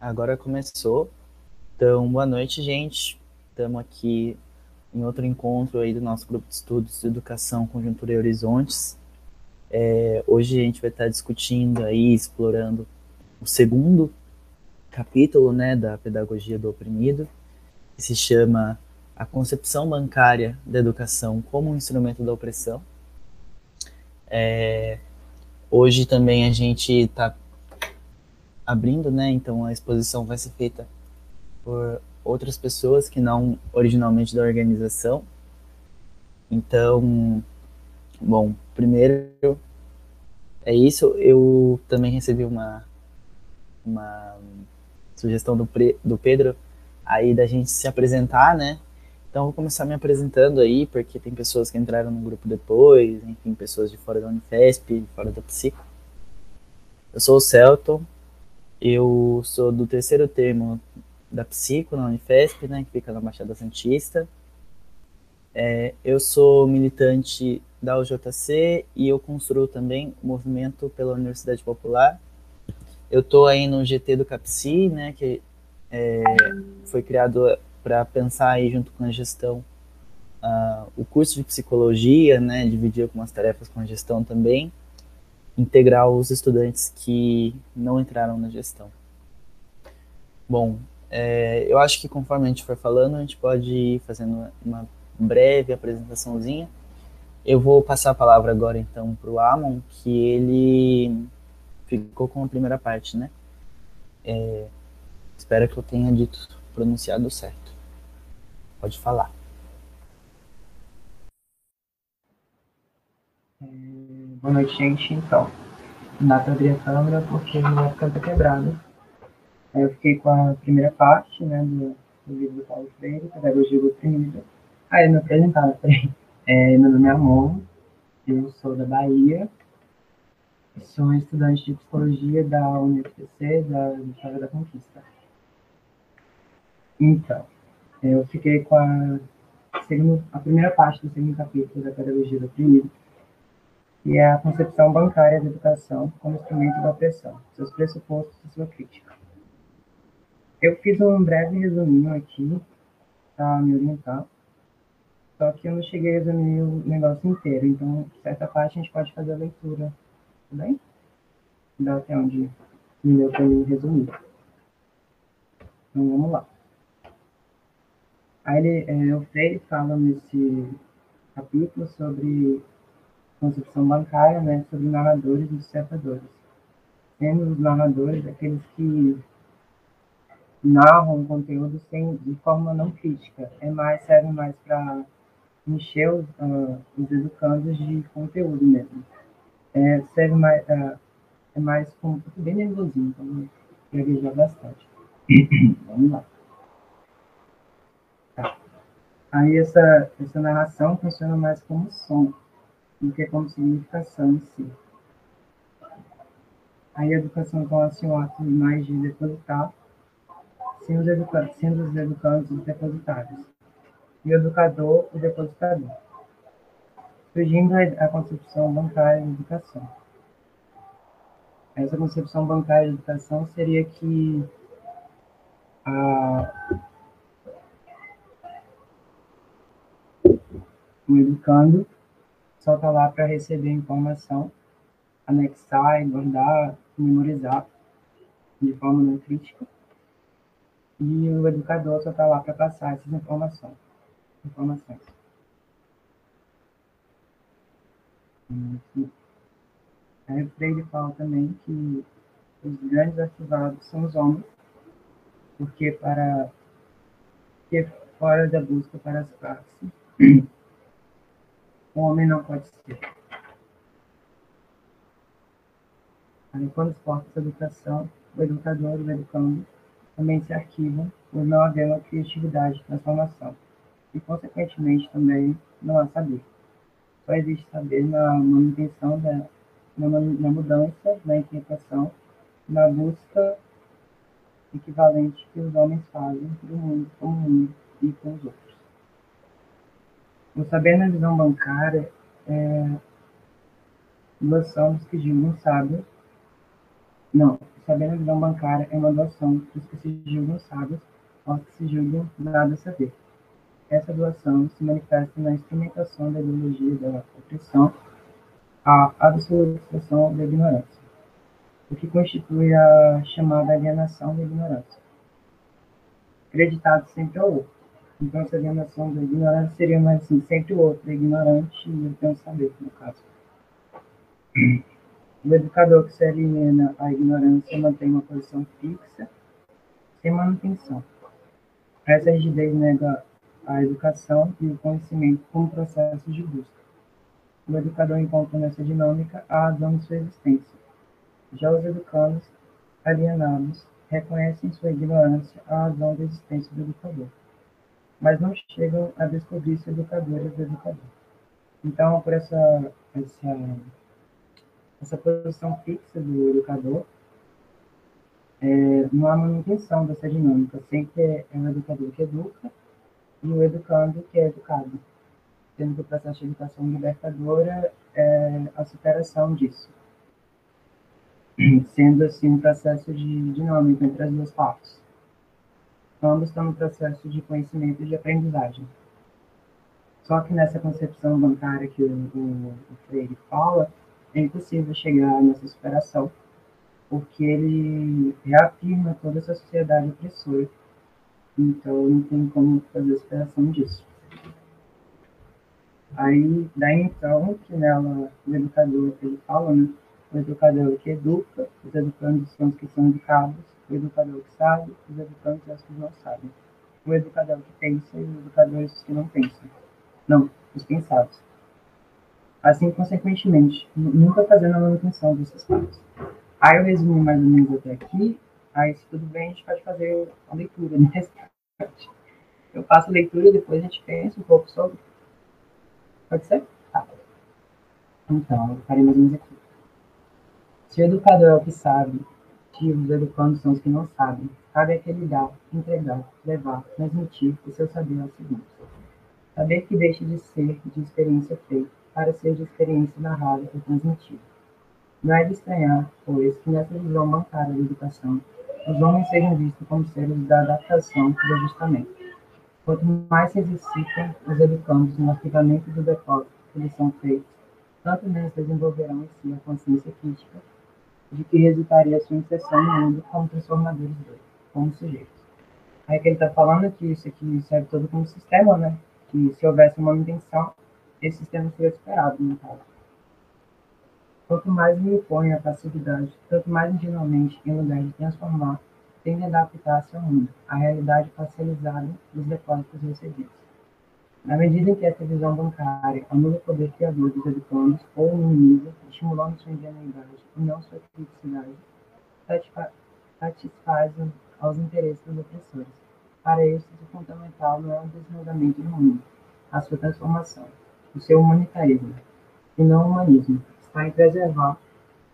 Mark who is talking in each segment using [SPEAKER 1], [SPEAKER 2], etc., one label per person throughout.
[SPEAKER 1] Agora começou. Então, boa noite, gente. Estamos aqui em outro encontro aí do nosso grupo de estudos de educação, conjuntura e horizontes. É, hoje a gente vai estar discutindo aí, explorando o segundo capítulo, né, da pedagogia do oprimido, que se chama a concepção bancária da educação como um instrumento da opressão. É, hoje também a gente está abrindo, né? Então a exposição vai ser feita por outras pessoas que não originalmente da organização. Então, bom, primeiro é isso. Eu também recebi uma uma sugestão do, do Pedro aí da gente se apresentar, né? Então vou começar me apresentando aí, porque tem pessoas que entraram no grupo depois, enfim, pessoas de fora da Unifesp, fora da Psico. Eu sou o Celton, eu sou do terceiro termo da Psico na Unifesp, né, que fica na Baixada Santista. É, eu sou militante da UJC e eu construo também o movimento pela Universidade Popular. Eu estou aí no GT do CAPSI, né, que é, foi criado para pensar aí junto com a gestão uh, o curso de psicologia, né, dividir algumas tarefas com a gestão também integrar os estudantes que não entraram na gestão. Bom, é, eu acho que conforme a gente for falando, a gente pode ir fazendo uma breve apresentaçãozinha. Eu vou passar a palavra agora então para o Amon, que ele ficou com a primeira parte, né? É, espero que eu tenha dito, pronunciado certo. Pode falar.
[SPEAKER 2] Boa noite, gente. Então, pra abrir a câmera porque minha época tá quebrada. Aí eu fiquei com a primeira parte, né, do, do livro do Paulo Freire, Pedagogia do Oprimido. Aí me apresentava, peraí. É, meu nome é Amon, eu sou da Bahia, sou estudante de psicologia da UniFPC, da Vitória da Conquista. Então, eu fiquei com a, a primeira parte do segundo capítulo da Pedagogia do Oprimido, que é a concepção bancária da educação como instrumento da opressão, seus pressupostos e sua crítica. Eu fiz um breve resuminho aqui para me orientar, só que eu não cheguei a resumir o negócio inteiro, então, certa parte a gente pode fazer a leitura, tudo bem? Dá até onde me deu para resumir. Então, vamos lá. Aí ele, é, o Freire fala nesse capítulo sobre concepção bancária, né, sobre narradores e dissertadores. Sendo os narradores aqueles que narram conteúdo sem, de forma não crítica, é mais, serve mais para encher os, uh, os educandos de conteúdo mesmo. É, serve mais, uh, é mais como, bem nervosinho, então gaguejar bastante. Vamos lá. Tá. Aí essa, essa narração funciona mais como som do que como significação em si. A educação torna-se um ato mais de depositar, sendo os, educa sendo os educandos os depositários, e o educador o depositador, surgindo a concepção bancária de educação. Essa concepção bancária de educação seria que a, o educando só está lá para receber informação, anexar, guardar, memorizar de forma não crítica. E o educador só está lá para passar essas informações. informações. Aí Freire fala também que os grandes arquivados são os homens, porque para que fora da busca para as classes o homem não pode ser. Quando os corpos de educação, o educador e o educando também se arquivam por não haver uma criatividade de transformação. E, consequentemente, também não há saber. Só existe saber na manutenção da na, na mudança, na inquietação, na busca equivalente que os homens fazem do mundo com o mundo e com os outros. O saber na visão bancária é somos que sábio Não, o saber na visão bancária é uma doação dos que se julgam sábios aos que se julgam nada saber. Essa doação se manifesta na instrumentação da ideologia da opressão, a absolutização da ignorância, o que constitui a chamada alienação da ignorância. Acreditado sempre ao outro. Então, essa alienação da ignorância seria mais assim, sempre o outro é ignorante e eu tenho saber, no caso. O educador que se aliena à ignorância mantém uma posição fixa, sem manutenção. Essa rigidez nega a educação e o conhecimento como processos de busca. O educador encontra nessa dinâmica a razão de sua existência. Já os educandos, alienados, reconhecem sua ignorância a razão da existência do educador, mas não chegam a descobrir-se educadores do educador. Então, por essa, essa, essa posição fixa do educador, é, não há manutenção dessa dinâmica, sempre é o educador que educa e o educando que é educado, sendo que o processo de educação libertadora é a superação disso, sendo assim um processo de dinâmica entre as duas partes. Ambos estão no processo de conhecimento e de aprendizagem. Só que nessa concepção bancária que o, o, o Freire fala, é impossível chegar nessa superação, porque ele reafirma toda essa sociedade opressora então, não tem como fazer a superação disso. Aí, daí então, que nela, o educador que ele fala, né? O educador que educa, os educandos são os que são educados, o educador que sabe, os educandos são os que não sabem. O educador que pensa e os educadores que não pensam. Não, os pensados. Assim, consequentemente, nunca fazendo a manutenção desses partes. Aí eu resumi mais ou menos até aqui, Aí, se tudo bem, a gente pode fazer a leitura no restante. Eu faço a leitura e depois a gente pensa um pouco sobre. Pode ser? Tá. Então, eu farei mais ou menos aqui. Se o educador é o que sabe, que os educandos são os que não sabem, cabe aquele dar, entregar, levar, transmitir o seu saber aos seguintes. Saber que deixe de ser de experiência feita, para ser de experiência narrada e transmitida. Não é de estranhar, pois, que nessa visão bancária da educação, os homens sejam vistos como seres da adaptação e do ajustamento. Quanto mais se exercitam os educandos no arquivamento do depósito que eles são feitos, tanto menos desenvolverão em si a consciência crítica de que resultaria sua inserção no mundo como transformadores dele, como sujeitos. Aí que ele está falando que isso aqui serve todo como sistema, né? Que se houvesse uma intenção, esse sistema seria superado, no caso. Quanto mais me impõe a passividade, tanto mais ingenuamente, em lugar de transformar, tende a adaptar-se ao mundo, à realidade parcializada dos depósitos recebidos. Na medida em que essa visão bancária anula o poder criador dos educandos ou minimiza, estimulando sua ingenuidade e não sua criticidade, satisfaz aos interesses dos opressores. Para estes, o fundamental não é o desnudamento do mundo, a sua transformação, o seu humanitarismo, e não o humanismo, está em preservar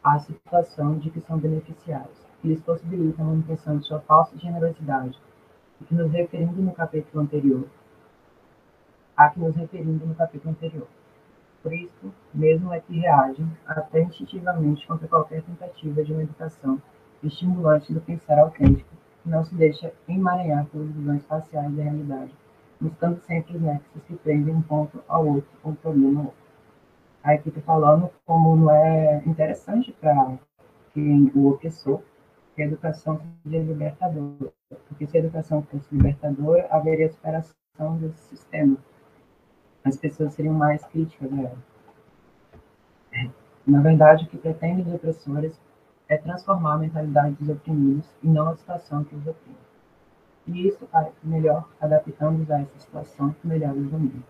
[SPEAKER 2] a situação de que são beneficiários, que lhes possibilita a manutenção de sua falsa generosidade, e que nos referindo no capítulo anterior, a que nos referindo no capítulo anterior. Por isso, mesmo é que reagem até instintivamente contra qualquer tentativa de uma educação estimulante do pensar autêntico, que não se deixa emaranhar pelas visões parciais da realidade, buscando sempre os nexos que prendem um ponto ao outro, um problema ao outro a equipe falando como não é interessante para quem o opressor que a educação seja libertadora. Porque se a educação fosse libertadora, haveria superação desse sistema. As pessoas seriam mais críticas a ela. Na verdade, o que pretende os opressores é transformar a mentalidade dos oprimidos e não a situação que os oprime. E isso, melhor adaptando-os a essa situação, melhor os domina.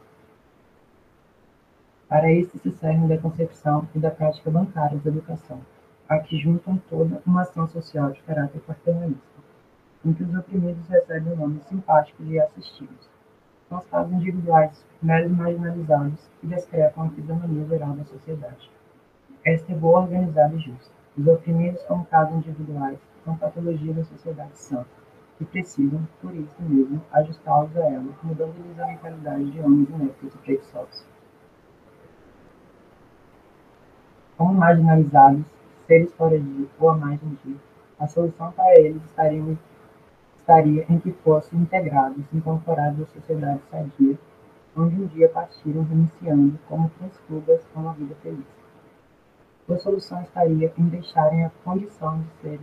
[SPEAKER 2] Para isso se servem da concepção e da prática bancária da educação, a que juntam toda uma ação social de caráter paternalista, em que os oprimidos recebem o nome simpático de assistidos. São os casos individuais, meros marginalizados, que descrepam a fisionomia geral da sociedade. Esta é boa, organizada e justa. Os oprimidos, como casos individuais, são patologia da sociedade sã, que precisam, por isso mesmo, ajustá-los a ela, mudando-lhes a mentalidade de homens ineptos e preguiçosos. como marginalizados, seres fora de ou a margem de, a solução para eles estaria, estaria em que fossem integrados, incorporados à sociedade sadia, onde um dia partiram renunciando como transfugas a uma vida feliz. A solução estaria em deixarem a condição de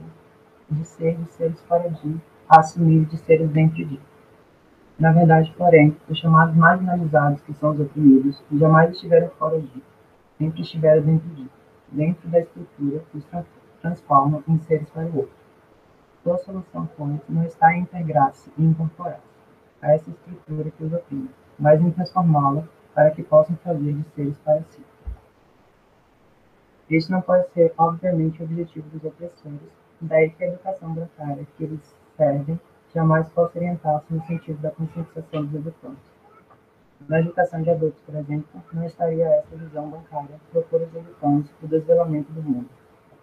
[SPEAKER 2] de ser de seres fora de, a assumir de seres dentro de. Na verdade, porém, os chamados marginalizados, que são os oprimidos, jamais estiveram fora de, sempre estiveram dentro de, dentro da estrutura que os transforma em seres para o outro. Sua solução, pois, não está em integrar-se e incorporar-se a essa estrutura que os oprime, mas em transformá-la para que possam fazer de seres para si. Este não pode ser, obviamente, o objetivo dos opressores, daí que a educação bancária que eles servem jamais possa orientar-se no sentido da conscientização dos educantes. Na educação de adultos, por exemplo, não estaria essa visão bancária propor aos educantes o desvelamento do mundo,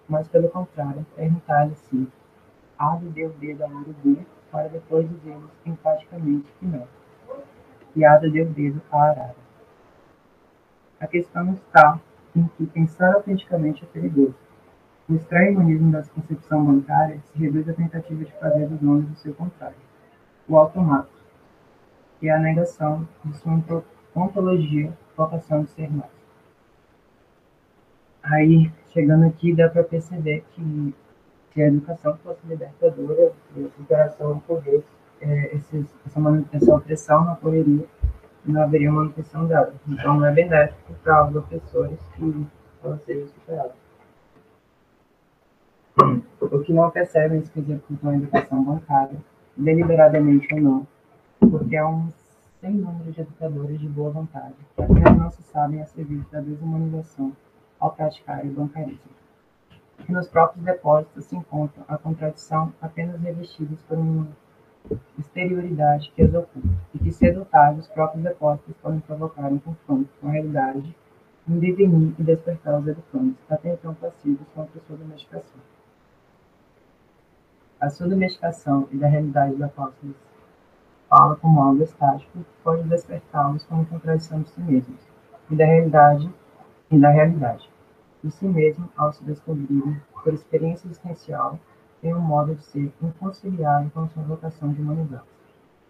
[SPEAKER 2] mas, pelo contrário, perguntar-lhes se há de Deus dedo ao urubu para depois dizer-lhes enfaticamente que não piada deu dedo à arara. A questão está em que pensar autenticamente é perigoso. O estranho humanismo da concepção bancária se reduz à tentativa de fazer dos nomes o seu contrário, o automato, que é a negação de sua ontologia, vocação de ser mais. Aí, chegando aqui, dá para perceber que se a educação fosse libertadora, a superação ocorresse é, esses, essa manutenção pressão não ocorreria e não haveria manutenção dela. Então, não é benéfico para os opressores que ela seja superada. O que não percebem os que executam a educação bancária, deliberadamente ou não, porque é um sem número de educadores de boa vontade, que apenas não se sabem a serviço da desumanização ao praticar o bancarismo. E nos próprios depósitos se encontra a contradição apenas revestidas por um exterioridade que as oculta, e que, cedo tarde, os próprios depósitos podem provocar um confronto com a realidade, um devenir e despertar os educantes, até então passivos contra sua domesticação. A sua domesticação e da realidade da qual se fala como algo estático pode despertá-los como contradição de si mesmos, e da realidade e da realidade, de si mesmo ao se descobrirem, por experiência existencial, tem um modo de ser inconciliável com sua vocação de humanidade,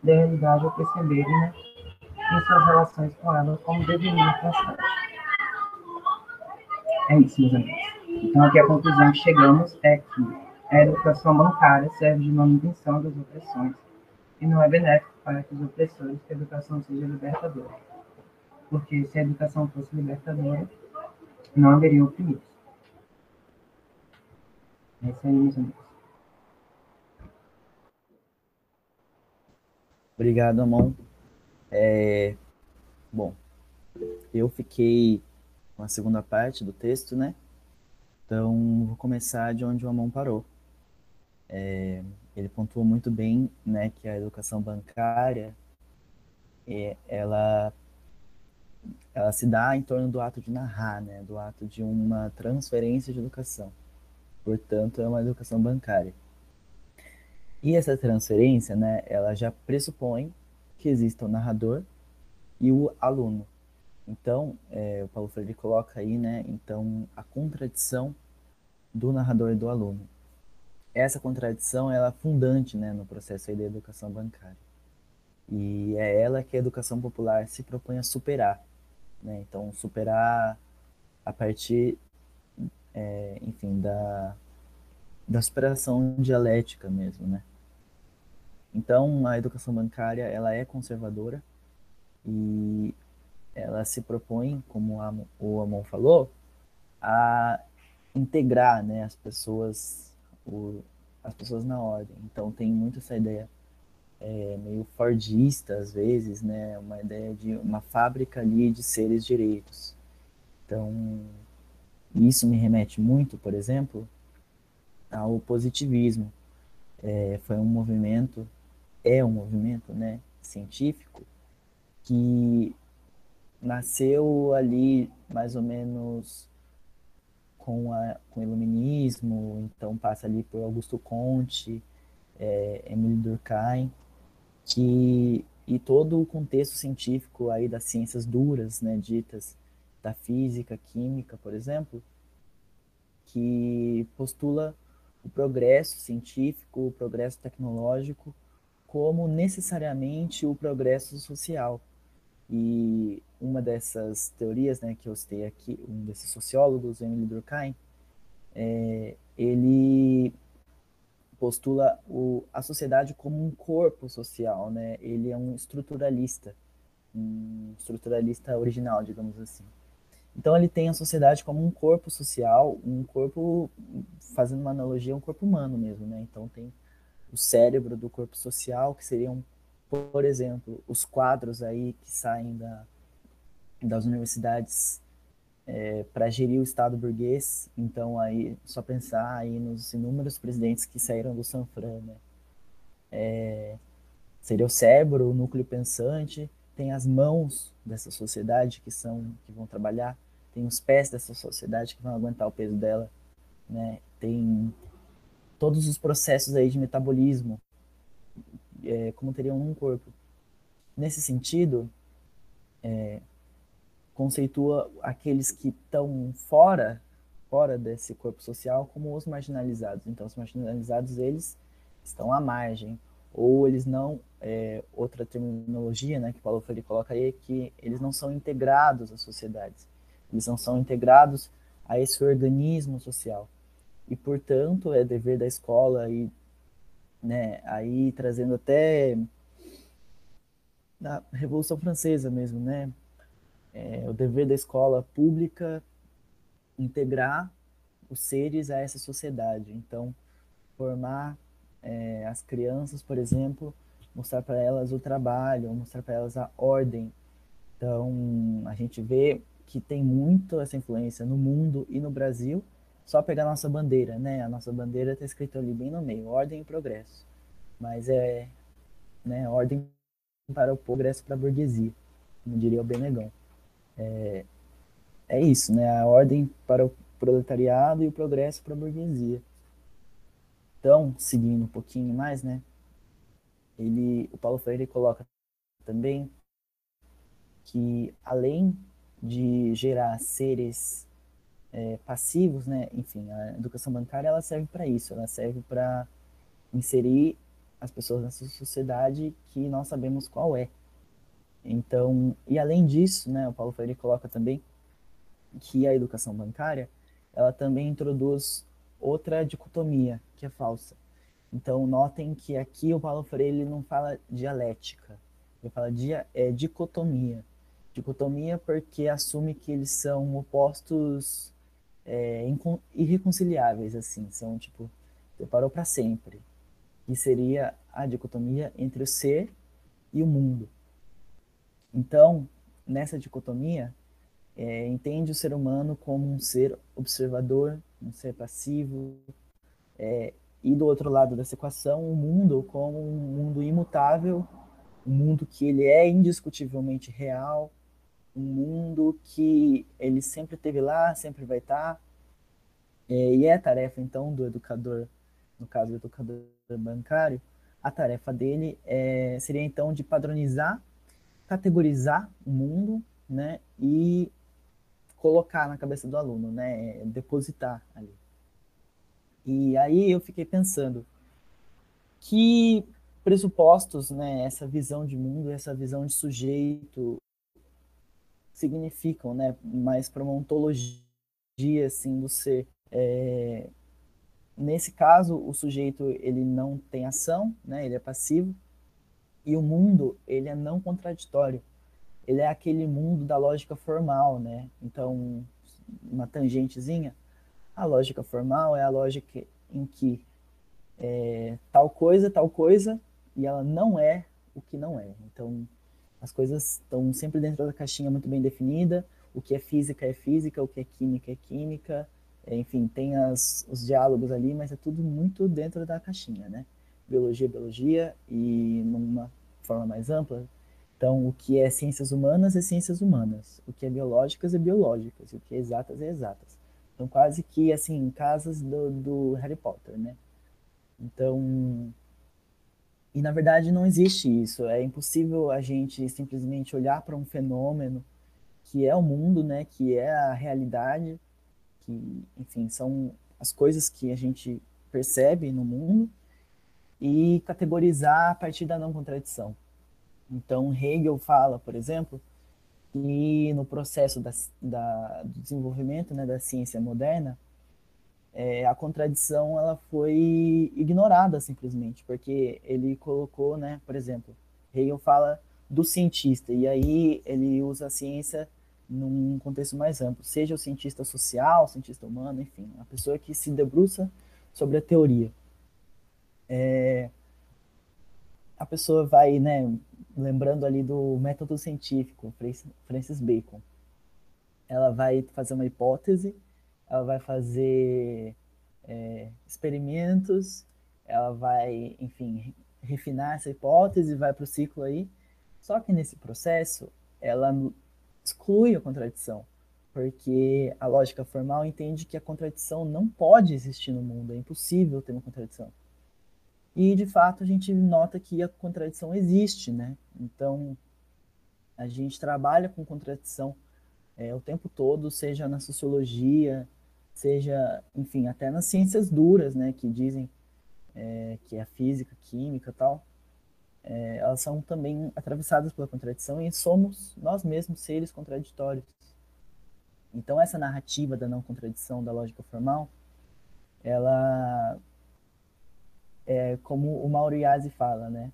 [SPEAKER 2] da realidade ao perceberem-na em suas relações com ela como devenir constante. É isso, meus amigos. Então, aqui a conclusão que chegamos é que a educação bancária serve de manutenção das opressões e não é benéfico para que os opressores que a educação seja libertadora. Porque se a educação fosse libertadora, não haveria oprimidos. É isso aí, meus amigos.
[SPEAKER 1] Obrigado, Amon. É, bom, eu fiquei com a segunda parte do texto, né? Então, vou começar de onde o Amon parou. É, ele pontuou muito bem né, que a educação bancária é, ela, ela se dá em torno do ato de narrar, né, do ato de uma transferência de educação. Portanto, é uma educação bancária. E essa transferência, né, ela já pressupõe que exista o narrador e o aluno. Então, é, o Paulo Freire coloca aí, né, então, a contradição do narrador e do aluno. Essa contradição ela é fundante, né, no processo aí da educação bancária. E é ela que a educação popular se propõe a superar. Né? Então, superar a partir, é, enfim, da, da superação dialética mesmo, né? Então, a educação bancária ela é conservadora e ela se propõe, como a, o Amon falou, a integrar né, as pessoas o, as pessoas na ordem. Então tem muito essa ideia é, meio fordista às vezes, né, uma ideia de uma fábrica ali de seres direitos. Então isso me remete muito, por exemplo, ao positivismo. É, foi um movimento é um movimento né, científico que nasceu ali mais ou menos com, a, com o iluminismo, então passa ali por Augusto Comte, é, Durkheim, que, e todo o contexto científico aí das ciências duras, né, ditas da física, química, por exemplo, que postula o progresso científico, o progresso tecnológico, como necessariamente o progresso social. E uma dessas teorias né, que eu citei aqui, um desses sociólogos, Emily Durkheim, é, ele postula o, a sociedade como um corpo social, né? Ele é um estruturalista, um estruturalista original, digamos assim. Então ele tem a sociedade como um corpo social, um corpo, fazendo uma analogia, um corpo humano mesmo, né? Então tem o cérebro do corpo social, que seriam, por exemplo, os quadros aí que saem da, das universidades é, para gerir o Estado burguês. Então, aí, só pensar aí nos inúmeros presidentes que saíram do Sanfran, né? É, seria o cérebro, o núcleo pensante, tem as mãos dessa sociedade que são que vão trabalhar, tem os pés dessa sociedade que vão aguentar o peso dela, né? Tem todos os processos aí de metabolismo, é, como teriam num corpo. Nesse sentido, é, conceitua aqueles que estão fora fora desse corpo social como os marginalizados. Então, os marginalizados eles estão à margem ou eles não é, outra terminologia, né, que Paulo Freire coloca aí é que eles não são integrados às sociedades. Eles não são integrados a esse organismo social. E, portanto, é dever da escola e né, aí trazendo até da Revolução Francesa mesmo, né, é o dever da escola pública integrar os seres a essa sociedade. Então, formar é, as crianças, por exemplo, mostrar para elas o trabalho, mostrar para elas a ordem. Então, a gente vê que tem muito essa influência no mundo e no Brasil. Só pegar a nossa bandeira, né? A nossa bandeira está escrita ali bem no meio, ordem e progresso. Mas é, né, ordem para o progresso para a burguesia, como diria o Benegão é, é isso, né? A ordem para o proletariado e o progresso para a burguesia. Então, seguindo um pouquinho mais, né? Ele, o Paulo Freire coloca também que além de gerar seres é, passivos, né? Enfim, a educação bancária ela serve para isso, ela serve para inserir as pessoas nessa sociedade que nós sabemos qual é, então, e além disso, né, o Paulo Freire coloca também que a educação bancária, ela também introduz outra dicotomia, que é falsa. Então, notem que aqui o Paulo Freire não fala dialética, ele fala de é, dicotomia. Dicotomia porque assume que eles são opostos é, irreconciliáveis, assim, são tipo, separou para sempre. E seria a dicotomia entre o ser e o mundo. Então, nessa dicotomia, é, entende o ser humano como um ser observador, um ser passivo, é, e do outro lado dessa equação, o mundo como um mundo imutável, um mundo que ele é indiscutivelmente real, um mundo que ele sempre teve lá, sempre vai estar, é, e é a tarefa então do educador, no caso do educador bancário, a tarefa dele é, seria então de padronizar categorizar o mundo, né, e colocar na cabeça do aluno, né, depositar ali. E aí eu fiquei pensando que pressupostos, né, essa visão de mundo, essa visão de sujeito significam, né, mais para uma ontologia assim do ser. É, nesse caso, o sujeito ele não tem ação, né, ele é passivo, e o mundo, ele é não contraditório. Ele é aquele mundo da lógica formal, né? Então, uma tangentezinha, a lógica formal é a lógica em que é, tal coisa, tal coisa, e ela não é o que não é. Então, as coisas estão sempre dentro da caixinha muito bem definida. O que é física é física, o que é química é química. É, enfim, tem as, os diálogos ali, mas é tudo muito dentro da caixinha, né? Biologia biologia e numa forma mais ampla. Então, o que é ciências humanas é ciências humanas, o que é biológicas é biológicas, o que é exatas é exatas. Então, quase que assim, casas do, do Harry Potter, né? Então, e na verdade não existe isso. É impossível a gente simplesmente olhar para um fenômeno que é o mundo, né? Que é a realidade, que, enfim, são as coisas que a gente percebe no mundo e categorizar a partir da não contradição. Então, Hegel fala, por exemplo, que no processo da, da, do desenvolvimento né, da ciência moderna, é, a contradição ela foi ignorada simplesmente, porque ele colocou, né, por exemplo, Hegel fala do cientista, e aí ele usa a ciência num contexto mais amplo, seja o cientista social, o cientista humano, enfim, a pessoa que se debruça sobre a teoria. É, a pessoa vai, né, lembrando ali do método científico, Francis Bacon, ela vai fazer uma hipótese, ela vai fazer é, experimentos, ela vai, enfim, refinar essa hipótese, vai para o ciclo aí. Só que nesse processo, ela exclui a contradição, porque a lógica formal entende que a contradição não pode existir no mundo, é impossível ter uma contradição. E, de fato, a gente nota que a contradição existe, né? Então, a gente trabalha com contradição é, o tempo todo, seja na sociologia, seja, enfim, até nas ciências duras, né? Que dizem é, que é a física, química tal, é, elas são também atravessadas pela contradição e somos nós mesmos seres contraditórios. Então, essa narrativa da não contradição da lógica formal, ela é, como o Mauro Yazzi fala, né?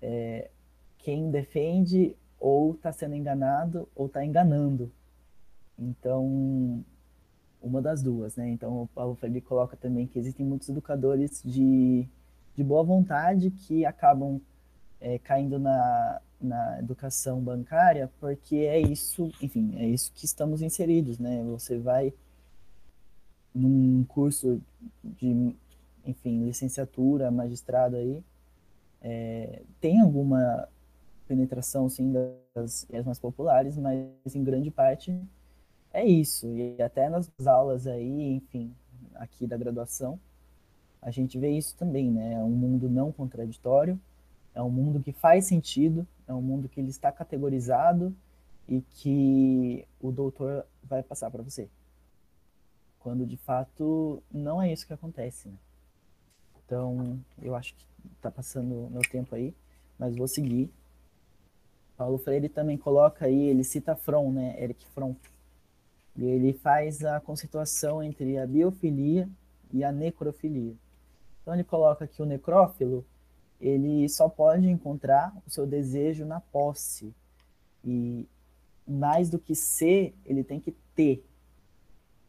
[SPEAKER 1] É, quem defende ou está sendo enganado ou está enganando. Então, uma das duas, né? Então, o Paulo Freire coloca também que existem muitos educadores de, de boa vontade que acabam é, caindo na, na educação bancária porque é isso, enfim, é isso que estamos inseridos, né? Você vai num curso de enfim, licenciatura, magistrado aí, é, tem alguma penetração, sim, das mais populares, mas em grande parte é isso. E até nas aulas aí, enfim, aqui da graduação, a gente vê isso também, né? É um mundo não contraditório, é um mundo que faz sentido, é um mundo que ele está categorizado e que o doutor vai passar para você. Quando de fato não é isso que acontece, né? Então, eu acho que está passando meu tempo aí, mas vou seguir. Paulo Freire também coloca aí, ele cita Fromm, né, Eric Fromm, e ele faz a conceituação entre a biofilia e a necrofilia. Então ele coloca que o necrófilo, ele só pode encontrar o seu desejo na posse, e mais do que ser, ele tem que ter.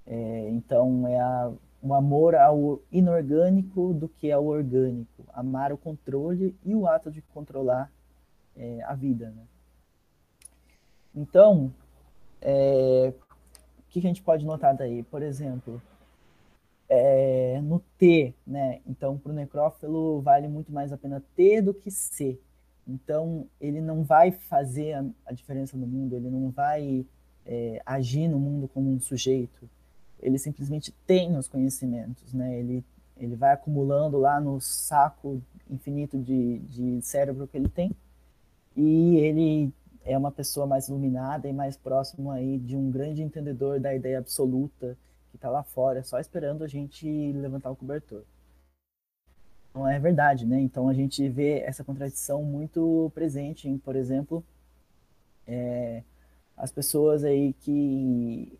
[SPEAKER 1] É, então é a um amor ao inorgânico do que ao orgânico, amar o controle e o ato de controlar é, a vida. Né? Então, é, o que a gente pode notar daí? Por exemplo, é, no T, né? Então, para o necrófilo vale muito mais a pena ter do que ser. Então, ele não vai fazer a, a diferença no mundo, ele não vai é, agir no mundo como um sujeito ele simplesmente tem os conhecimentos, né? Ele, ele vai acumulando lá no saco infinito de, de cérebro que ele tem e ele é uma pessoa mais iluminada e mais próximo aí de um grande entendedor da ideia absoluta que está lá fora, só esperando a gente levantar o cobertor. Não é verdade, né? Então a gente vê essa contradição muito presente em, por exemplo, é, as pessoas aí que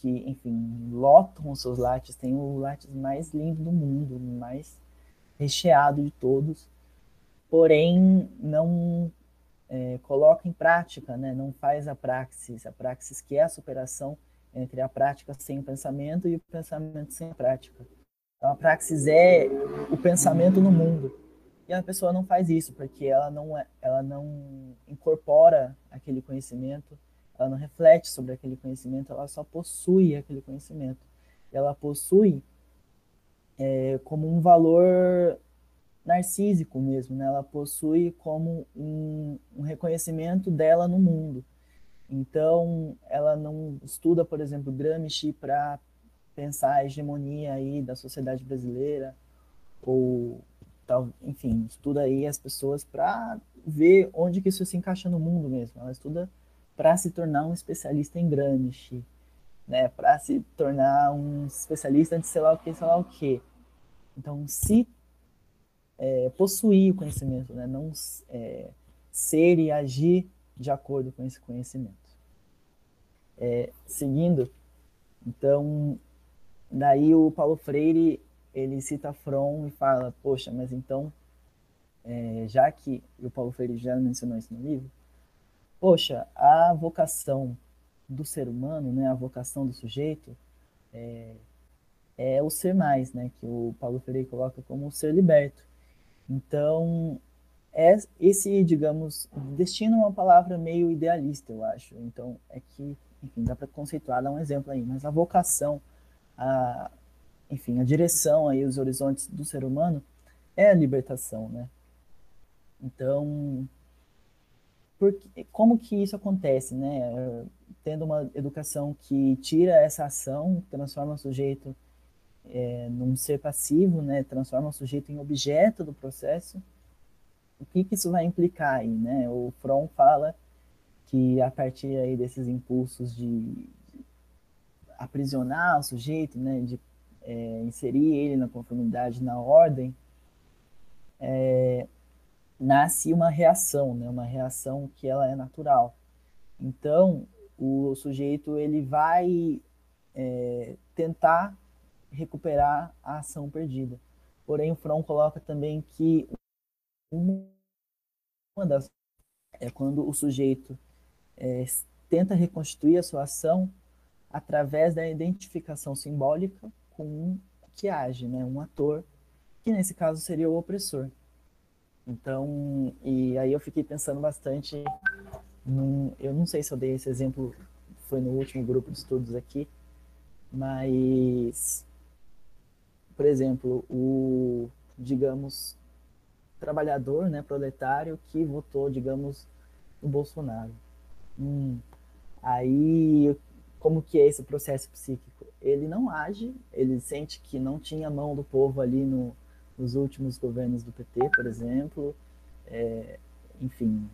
[SPEAKER 1] que, enfim, lotam os seus lattes, tem o lattes mais lindo do mundo, mais recheado de todos, porém não é, coloca em prática, né? não faz a praxis, a praxis que é a superação entre a prática sem o pensamento e o pensamento sem a prática. Então a praxis é o pensamento no mundo. E a pessoa não faz isso porque ela não, é, ela não incorpora aquele conhecimento ela não reflete sobre aquele conhecimento, ela só possui aquele conhecimento. Ela possui é, como um valor narcísico mesmo, né? ela possui como um, um reconhecimento dela no mundo. Então, ela não estuda, por exemplo, Gramsci para pensar a hegemonia aí da sociedade brasileira, ou tal, enfim, estuda aí as pessoas para ver onde que isso se encaixa no mundo mesmo. Ela estuda para se tornar um especialista em Gramsci. né, para se tornar um especialista de sei lá o que, sei lá o que. Então, se é, possuir o conhecimento, né, não é, ser e agir de acordo com esse conhecimento. É, seguindo, então, daí o Paulo Freire ele cita From e fala, poxa, mas então, é, já que o Paulo Freire já mencionou isso no livro, poxa, a vocação do ser humano, né, a vocação do sujeito, é, é o ser mais, né, que o Paulo Freire coloca como o ser liberto. Então, é esse, digamos, destino é uma palavra meio idealista, eu acho. Então, é que, enfim, dá para conceituar, dar um exemplo aí, mas a vocação, a, enfim, a direção aí, os horizontes do ser humano é a libertação, né? Então, porque, como que isso acontece, né? Tendo uma educação que tira essa ação, transforma o sujeito é, num ser passivo, né? Transforma o sujeito em objeto do processo. O que, que isso vai implicar aí, né? O Fromm fala que a partir aí desses impulsos de, aprisionar o sujeito, né? De é, inserir ele na conformidade, na ordem, é, nasce uma reação, né? Uma reação que ela é natural. Então, o sujeito ele vai é, tentar recuperar a ação perdida. Porém, o Fromm coloca também que uma das é quando o sujeito é, tenta reconstruir a sua ação através da identificação simbólica com um que age, né, um ator, que nesse caso seria o opressor. Então, e aí eu fiquei pensando bastante, num, eu não sei se eu dei esse exemplo, foi no último grupo de estudos aqui, mas, por exemplo, o, digamos, trabalhador, né, proletário, que votou, digamos, no Bolsonaro. Hum, aí, como que é esse processo psíquico? Ele não age, ele sente que não tinha mão do povo ali no, nos últimos governos do PT, por exemplo. É, enfim,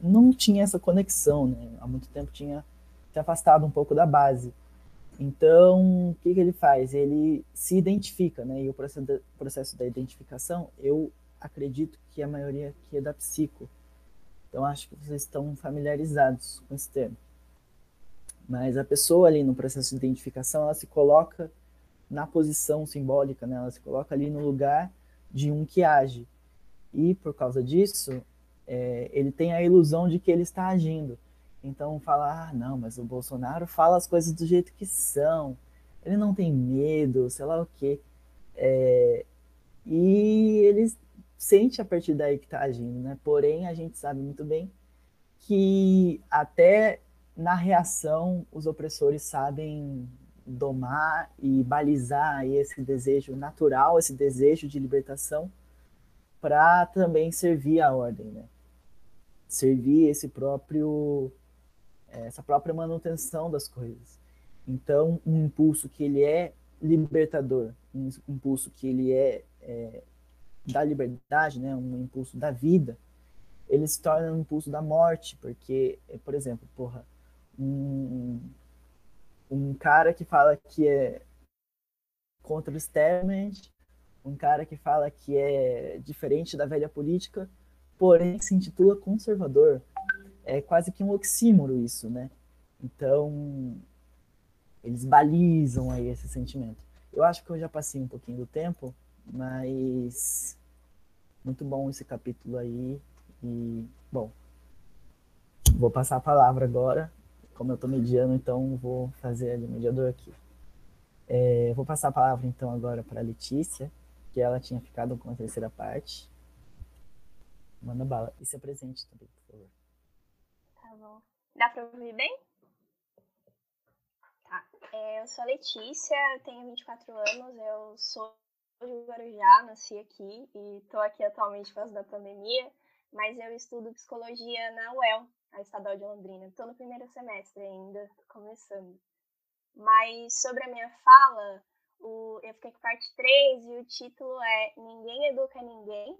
[SPEAKER 1] não tinha essa conexão, né? Há muito tempo tinha se afastado um pouco da base. Então, o que, que ele faz? Ele se identifica, né? E o processo da, processo da identificação, eu acredito que a maioria aqui é da psico. Então, acho que vocês estão familiarizados com esse termo. Mas a pessoa ali no processo de identificação, ela se coloca na posição simbólica, né? Ela se coloca ali no lugar de um que age. E por causa disso, é, ele tem a ilusão de que ele está agindo. Então fala, ah, não, mas o Bolsonaro fala as coisas do jeito que são. Ele não tem medo, sei lá o quê. É, e ele sente a partir daí que está agindo, né? Porém, a gente sabe muito bem que até na reação os opressores sabem domar e balizar esse desejo natural, esse desejo de libertação, para também servir a ordem, né? Servir esse próprio essa própria manutenção das coisas. Então, um impulso que ele é libertador, um impulso que ele é, é da liberdade, né, um impulso da vida, ele se torna um impulso da morte, porque, por exemplo, porra, um, um cara que fala que é contra o establishment, um cara que fala que é diferente da velha política, porém se intitula conservador. É quase que um oxímoro isso, né? Então, eles balizam aí esse sentimento. Eu acho que eu já passei um pouquinho do tempo, mas muito bom esse capítulo aí. E, bom, vou passar a palavra agora como eu estou mediando, então vou fazer ali mediador aqui. É, vou passar a palavra então agora para a Letícia, que ela tinha ficado com a terceira parte. Manda bala. E se apresente também, por favor.
[SPEAKER 3] Tá bom. Dá para ouvir bem? Tá. É, eu sou a Letícia, tenho 24 anos, eu sou de Guarujá, nasci aqui e estou aqui atualmente por causa da pandemia, mas eu estudo psicologia na UEL, a Estadual de Londrina. Estou no primeiro semestre ainda, começando. Mas sobre a minha fala, o, eu fiquei com parte 3 e o título é Ninguém Educa Ninguém.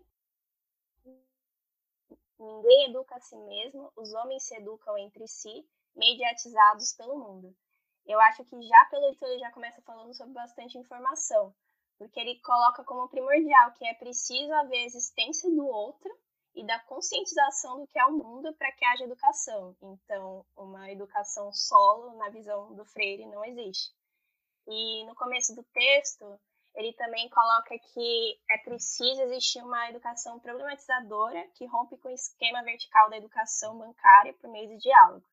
[SPEAKER 3] Ninguém educa a si mesmo, os homens se educam entre si, mediatizados pelo mundo. Eu acho que já pelo título ele já começa falando sobre bastante informação, porque ele coloca como primordial que é preciso haver a existência do outro e da conscientização do que é o mundo para que haja educação. Então, uma educação solo, na visão do Freire, não existe. E no começo do texto, ele também coloca que é preciso existir uma educação problematizadora que rompe com o esquema vertical da educação bancária por meio de diálogo.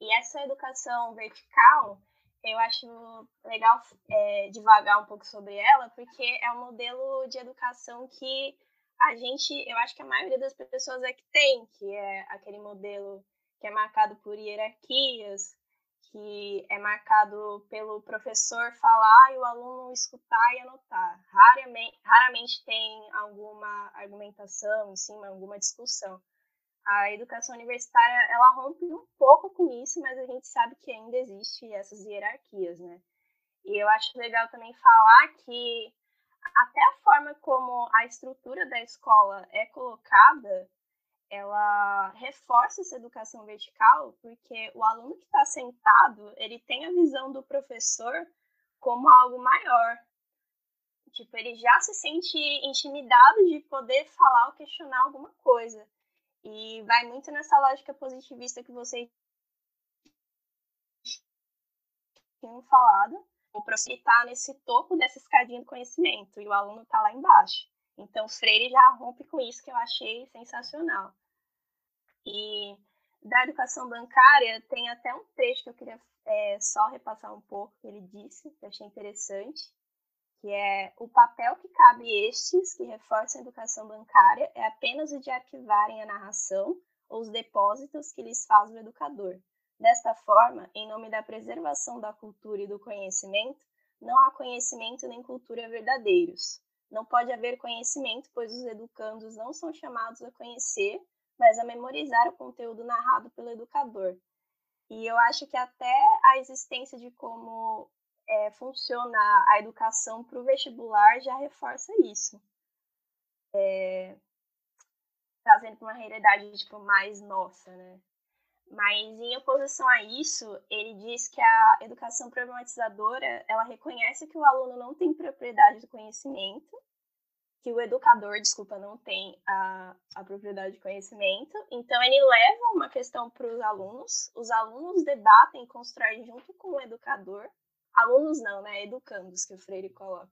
[SPEAKER 3] E essa educação vertical, eu acho legal é, divagar um pouco sobre ela, porque é um modelo de educação que a gente, eu acho que a maioria das pessoas é que tem, que é aquele modelo que é marcado por hierarquias, que é marcado pelo professor falar e o aluno escutar e anotar. Raramente, raramente tem alguma argumentação em cima, alguma discussão. A educação universitária, ela rompe um pouco com isso, mas a gente sabe que ainda existe essas hierarquias, né? E eu acho legal também falar que até a forma como a estrutura da escola é colocada ela reforça essa educação vertical, porque o aluno que está sentado, ele tem a visão do professor como algo maior. Tipo, ele já se sente intimidado de poder falar ou questionar alguma coisa. E vai muito nessa lógica positivista que vocês tinham falado. O professor está nesse topo dessa escadinha do conhecimento e o aluno está lá embaixo. Então, Freire já rompe com isso que eu achei sensacional. E da educação bancária, tem até um trecho que eu queria é, só repassar um pouco, que ele disse, que eu achei interessante, que é o papel que cabe estes que reforçam a educação bancária é apenas o de arquivarem a narração ou os depósitos que lhes faz o educador. Desta forma, em nome da preservação da cultura e do conhecimento, não há conhecimento nem cultura verdadeiros. Não pode haver conhecimento, pois os educandos não são chamados a conhecer, mas a memorizar o conteúdo narrado pelo educador. E eu acho que até a existência de como é, funciona a educação para o vestibular já reforça isso. É, trazendo para uma realidade tipo, mais nossa, né? Mas em oposição a isso, ele diz que a educação problematizadora, ela reconhece que o aluno não tem propriedade do conhecimento que o educador, desculpa, não tem a, a propriedade de conhecimento. Então, ele leva uma questão para os alunos, os alunos debatem e constroem junto com o educador. Alunos não, né? Educandos, que o Freire coloca.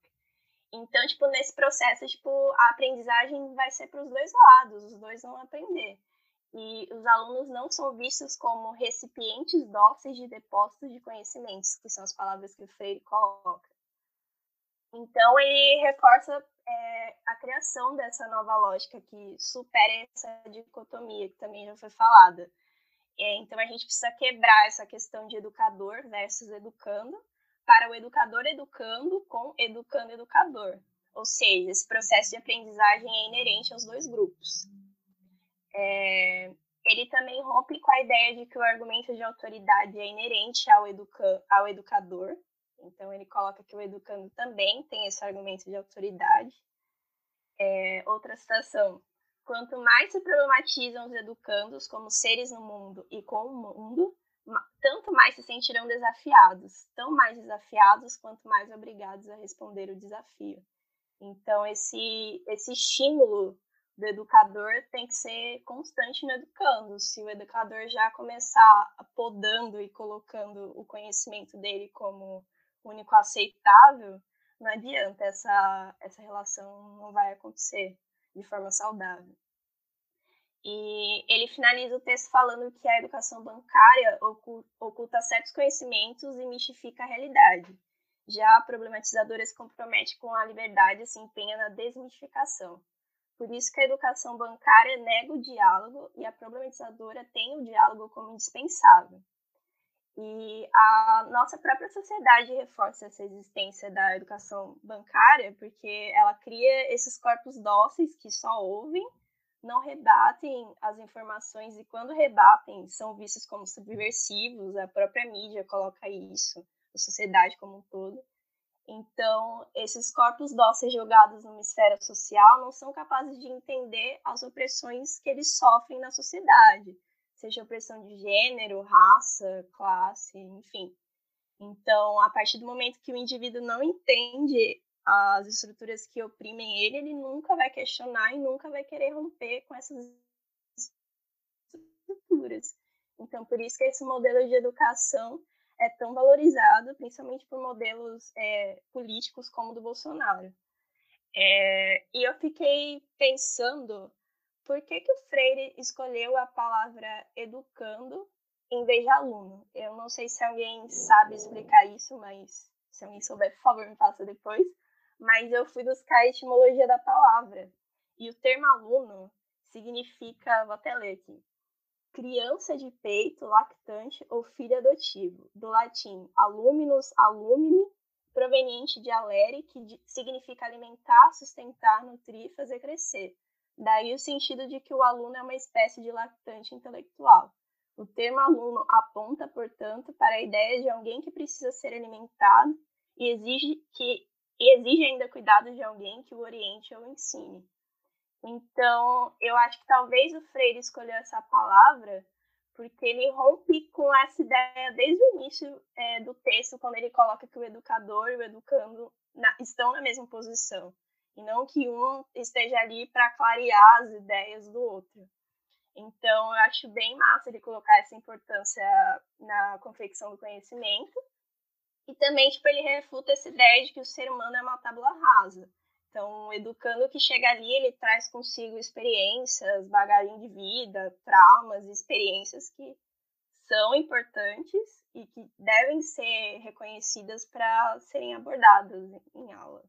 [SPEAKER 3] Então, tipo, nesse processo, tipo, a aprendizagem vai ser para os dois lados, os dois vão aprender. E os alunos não são vistos como recipientes dóceis de depósitos de conhecimentos, que são as palavras que o Freire coloca. Então, ele reforça é, a criação dessa nova lógica que supera essa dicotomia que também já foi falada. É, então, a gente precisa quebrar essa questão de educador versus educando para o educador educando com educando educador. Ou seja, esse processo de aprendizagem é inerente aos dois grupos. É, ele também rompe com a ideia de que o argumento de autoridade é inerente ao, educa ao educador, então, ele coloca que o educando também tem esse argumento de autoridade. É, outra citação. Quanto mais se problematizam os educandos como seres no mundo e com o mundo, tanto mais se sentirão desafiados, tão mais desafiados quanto mais obrigados a responder o desafio. Então, esse, esse estímulo do educador tem que ser constante no educando. Se o educador já começar podando e colocando o conhecimento dele como único aceitável, não adianta, essa, essa relação não vai acontecer de forma saudável. E ele finaliza o texto falando que a educação bancária oculta certos conhecimentos e mistifica a realidade. Já a problematizadora se compromete com a liberdade e se empenha na desmistificação. Por isso que a educação bancária nega o diálogo e a problematizadora tem o diálogo como indispensável. E a nossa própria sociedade reforça essa existência da educação bancária, porque ela cria esses corpos dóceis que só ouvem, não rebatem as informações e, quando rebatem, são vistos como subversivos. A própria mídia coloca isso, a sociedade como um todo. Então, esses corpos dóceis jogados numa esfera social não são capazes de entender as opressões que eles sofrem na sociedade seja opressão de gênero, raça, classe, enfim. Então, a partir do momento que o indivíduo não entende as estruturas que oprimem ele, ele nunca vai questionar e nunca vai querer romper com essas estruturas. Então, por isso que esse modelo de educação é tão valorizado, principalmente por modelos é, políticos como o do Bolsonaro. É, e eu fiquei pensando por que, que o Freire escolheu a palavra educando em vez de aluno. Eu não sei se alguém sabe explicar isso, mas se alguém souber, por favor, me faça depois. Mas eu fui buscar a etimologia da palavra. E o termo aluno significa, vou até ler aqui, criança de peito, lactante ou filho adotivo, do latim aluminus, alumine, proveniente de alere, que significa alimentar, sustentar, nutrir, fazer crescer. Daí o sentido de que o aluno é uma espécie de lactante intelectual. O termo aluno aponta, portanto, para a ideia de alguém que precisa ser alimentado e exige que e exige ainda cuidado de alguém que o oriente ou ensine. Então, eu acho que talvez o Freire escolheu essa palavra porque ele rompe com essa ideia desde o início é, do texto, quando ele coloca que o educador e o educando na, estão na mesma posição, e não que um esteja ali para clarear as ideias do outro. Então, eu acho bem massa ele colocar essa importância na confecção do conhecimento, e também tipo, ele refuta essa ideia de que o ser humano é uma tábula rasa. Então, o educando que chega ali, ele traz consigo experiências, bagagem de vida, traumas, experiências que são importantes e que devem ser reconhecidas para serem abordadas em aula.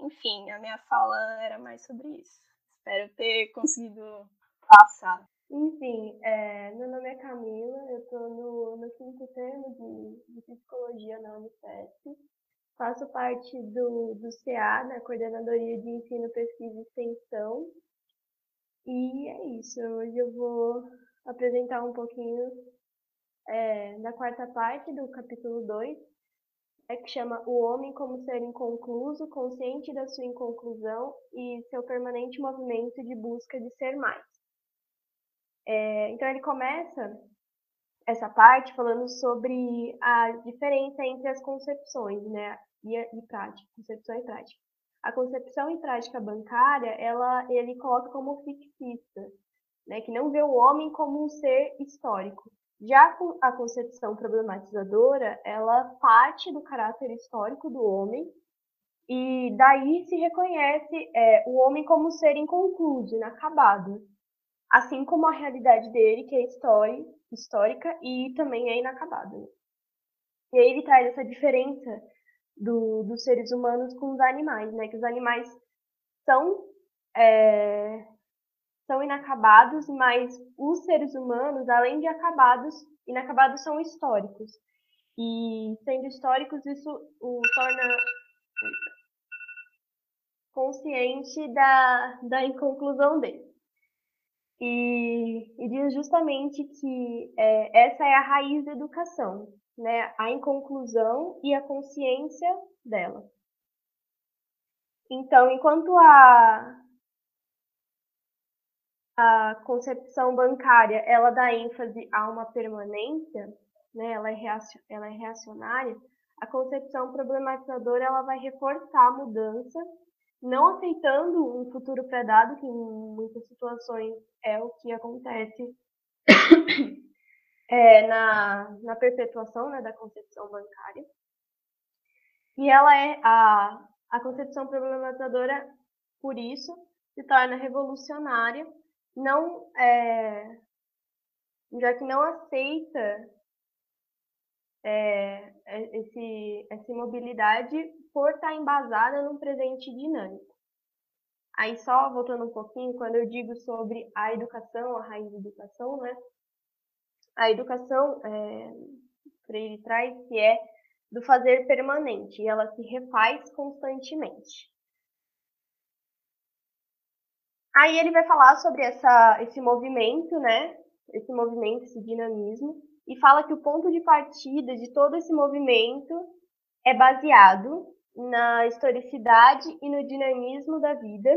[SPEAKER 3] Enfim, a minha fala era mais sobre isso. Espero ter conseguido passar.
[SPEAKER 4] Enfim, é, meu nome é Camila, eu estou no, no quinto termo de, de psicologia na Unicef Faço parte do, do CA, da Coordenadoria de Ensino, Pesquisa e Extensão. E é isso. Hoje eu vou apresentar um pouquinho é, da quarta parte do capítulo 2, é, que chama O Homem como Ser Inconcluso, Consciente da Sua Inconclusão e Seu Permanente Movimento de Busca de Ser Mais. É, então ele começa essa parte falando sobre a diferença entre as concepções, né? E, e prática, concepção e prática. A concepção e prática bancária, ela, ele coloca como fictícia, né, que não vê o homem como um ser histórico. Já a concepção problematizadora, ela parte do caráter histórico do homem e daí se reconhece é, o homem como ser inconcluso, inacabado, assim como a realidade dele, que é histórica e também é inacabada. E aí ele traz essa diferença do, dos seres humanos com os animais, né? Que os animais são, é, são inacabados, mas os seres humanos, além de acabados, inacabados são históricos. E sendo históricos, isso o torna consciente da, da inconclusão dele. E, e diz justamente que é, essa é a raiz da educação, né, a inconclusão e a consciência dela. Então, enquanto a, a concepção bancária ela dá ênfase a uma permanência, né, ela, é reacion, ela é reacionária, a concepção problematizadora ela vai reforçar a mudança, não aceitando um futuro predado, que em muitas situações é o que acontece é, na, na perpetuação né, da concepção bancária. E ela é a, a concepção problematizadora, por isso, se torna revolucionária, não é, já que não aceita é, é esse, essa imobilidade por estar embasada num presente dinâmico. Aí só voltando um pouquinho, quando eu digo sobre a educação, a raiz da educação, né? a educação é, Freire traz que é do fazer permanente, e ela se refaz constantemente. Aí ele vai falar sobre essa, esse movimento, né? Esse movimento, esse dinamismo, e fala que o ponto de partida de todo esse movimento é baseado na historicidade e no dinamismo da vida,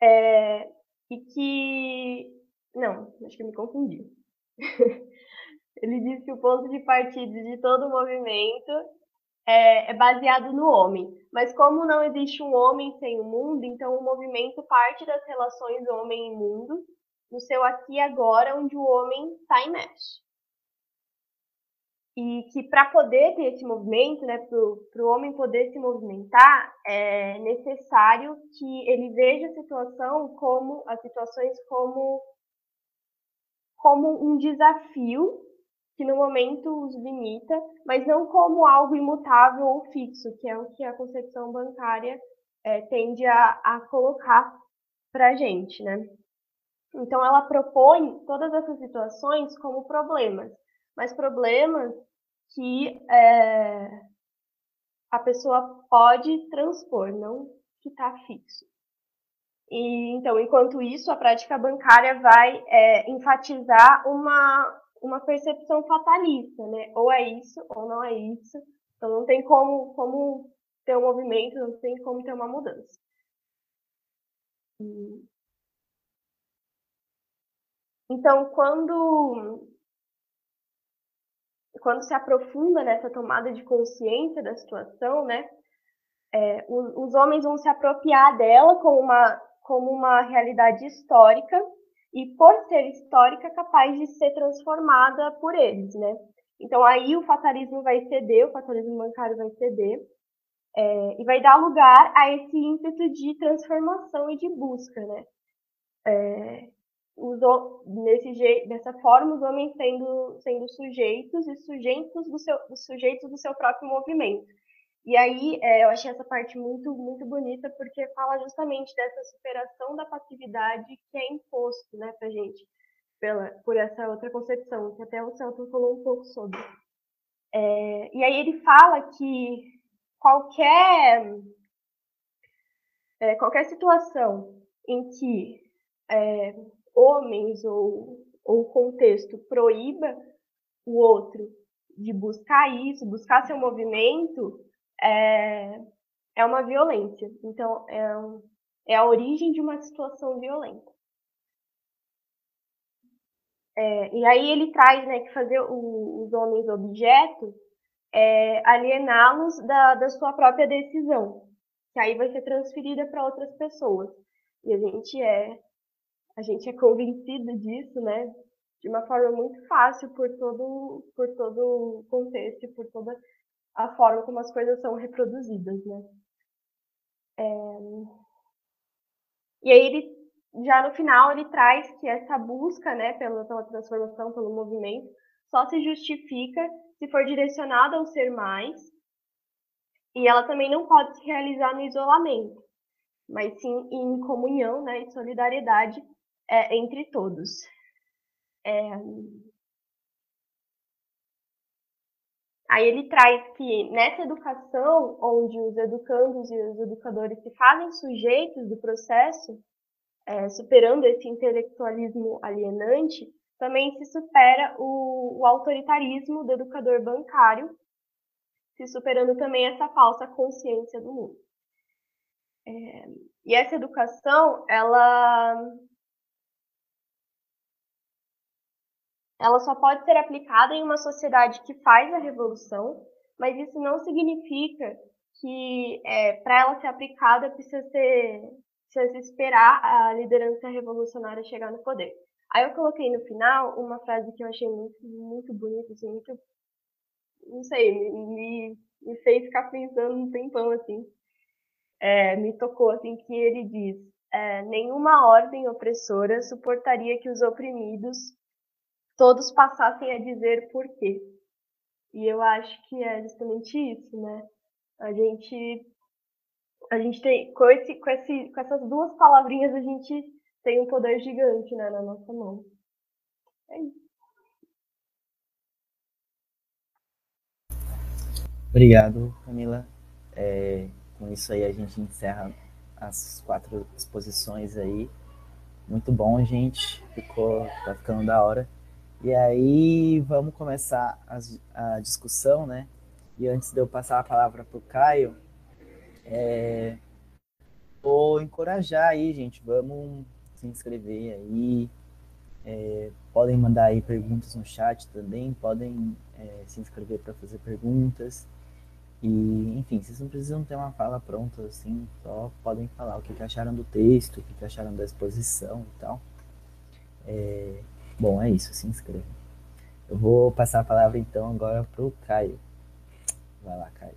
[SPEAKER 4] é, e que não, acho que eu me confundi. Ele diz que o ponto de partida de todo o movimento é, é, baseado no homem. Mas como não existe um homem sem o mundo, então o movimento parte das relações homem e mundo, no seu aqui e agora, onde o homem está imerso. E que para poder ter esse movimento, né, para o homem poder se movimentar, é necessário que ele veja a situação como as situações como como um desafio que no momento os limita, mas não como algo imutável ou fixo, que é o que a concepção bancária é, tende a, a colocar para a gente, né? Então ela propõe todas essas situações como problemas, mas problemas que é, a pessoa pode transpor, não que está fixo. E, então, enquanto isso, a prática bancária vai é, enfatizar uma, uma percepção fatalista, né? Ou é isso, ou não é isso. Então, não tem como, como ter um movimento, não tem como ter uma mudança. Então, quando quando se aprofunda nessa tomada de consciência da situação, né, é, os, os, homens vão se apropriar dela como uma, como uma realidade histórica e, por ser histórica, capaz de ser transformada por eles, né? Então, aí o fatalismo vai ceder, o fatalismo bancário vai ceder, é, e vai dar lugar a esse ímpeto de transformação e de busca, né? É, os, nesse jeito, dessa forma, os homens sendo, sendo sujeitos e sujeitos do seu, sujeitos do seu próprio movimento. E aí é, eu achei essa parte muito, muito bonita, porque fala justamente dessa superação da passividade que é imposto né, para gente pela, por essa outra concepção, que até o Celton falou um pouco sobre. É, e aí ele fala que qualquer, é, qualquer situação em que é, homens ou, ou contexto proíba o outro de buscar isso, buscar seu movimento, é, é uma violência. Então, é, um, é a origem de uma situação violenta. É, e aí ele traz né, que fazer o, os homens objetos é aliená-los da, da sua própria decisão, que aí vai ser transferida para outras pessoas. E a gente é a gente é convencido disso, né? De uma forma muito fácil por todo, por todo o contexto, por toda a forma como as coisas são reproduzidas, né? É... E aí ele, já no final, ele traz que essa busca, né, pela, pela transformação, pelo movimento, só se justifica se for direcionada ao ser mais, e ela também não pode se realizar no isolamento, mas sim em comunhão, né, em solidariedade é, entre todos. É... Aí ele traz que nessa educação, onde os educandos e os educadores se fazem sujeitos do processo, é, superando esse intelectualismo alienante, também se supera o, o autoritarismo do educador bancário, se superando também essa falsa consciência do mundo. É, e essa educação, ela ela só pode ser aplicada em uma sociedade que faz a revolução, mas isso não significa que é, para ela ser aplicada precisa, ser, precisa esperar a liderança revolucionária chegar no poder. Aí eu coloquei no final uma frase que eu achei muito, muito bonita, assim, muito, não sei, me, me fez ficar pensando um tempão, assim. É, me tocou, assim, que ele diz, é, nenhuma ordem opressora suportaria que os oprimidos todos passassem a dizer por quê. E eu acho que é justamente isso, né? A gente a gente tem com esse com esse com essas duas palavrinhas a gente tem um poder gigante, né, na nossa mão. É isso.
[SPEAKER 1] Obrigado, Camila. É, com isso aí a gente encerra as quatro exposições aí. Muito bom, gente. Ficou, tá ficando da hora. E aí vamos começar a, a discussão, né? E antes de eu passar a palavra para o Caio, é, vou encorajar aí, gente. Vamos se inscrever aí, É, podem mandar aí perguntas no chat também, podem é, se inscrever para fazer perguntas. E, enfim, vocês não precisam ter uma fala pronta, assim, só podem falar o que, que acharam do texto, o que, que acharam da exposição e tal. É, bom, é isso, se inscrevam. Eu vou passar a palavra então agora para o Caio. Vai lá, Caio.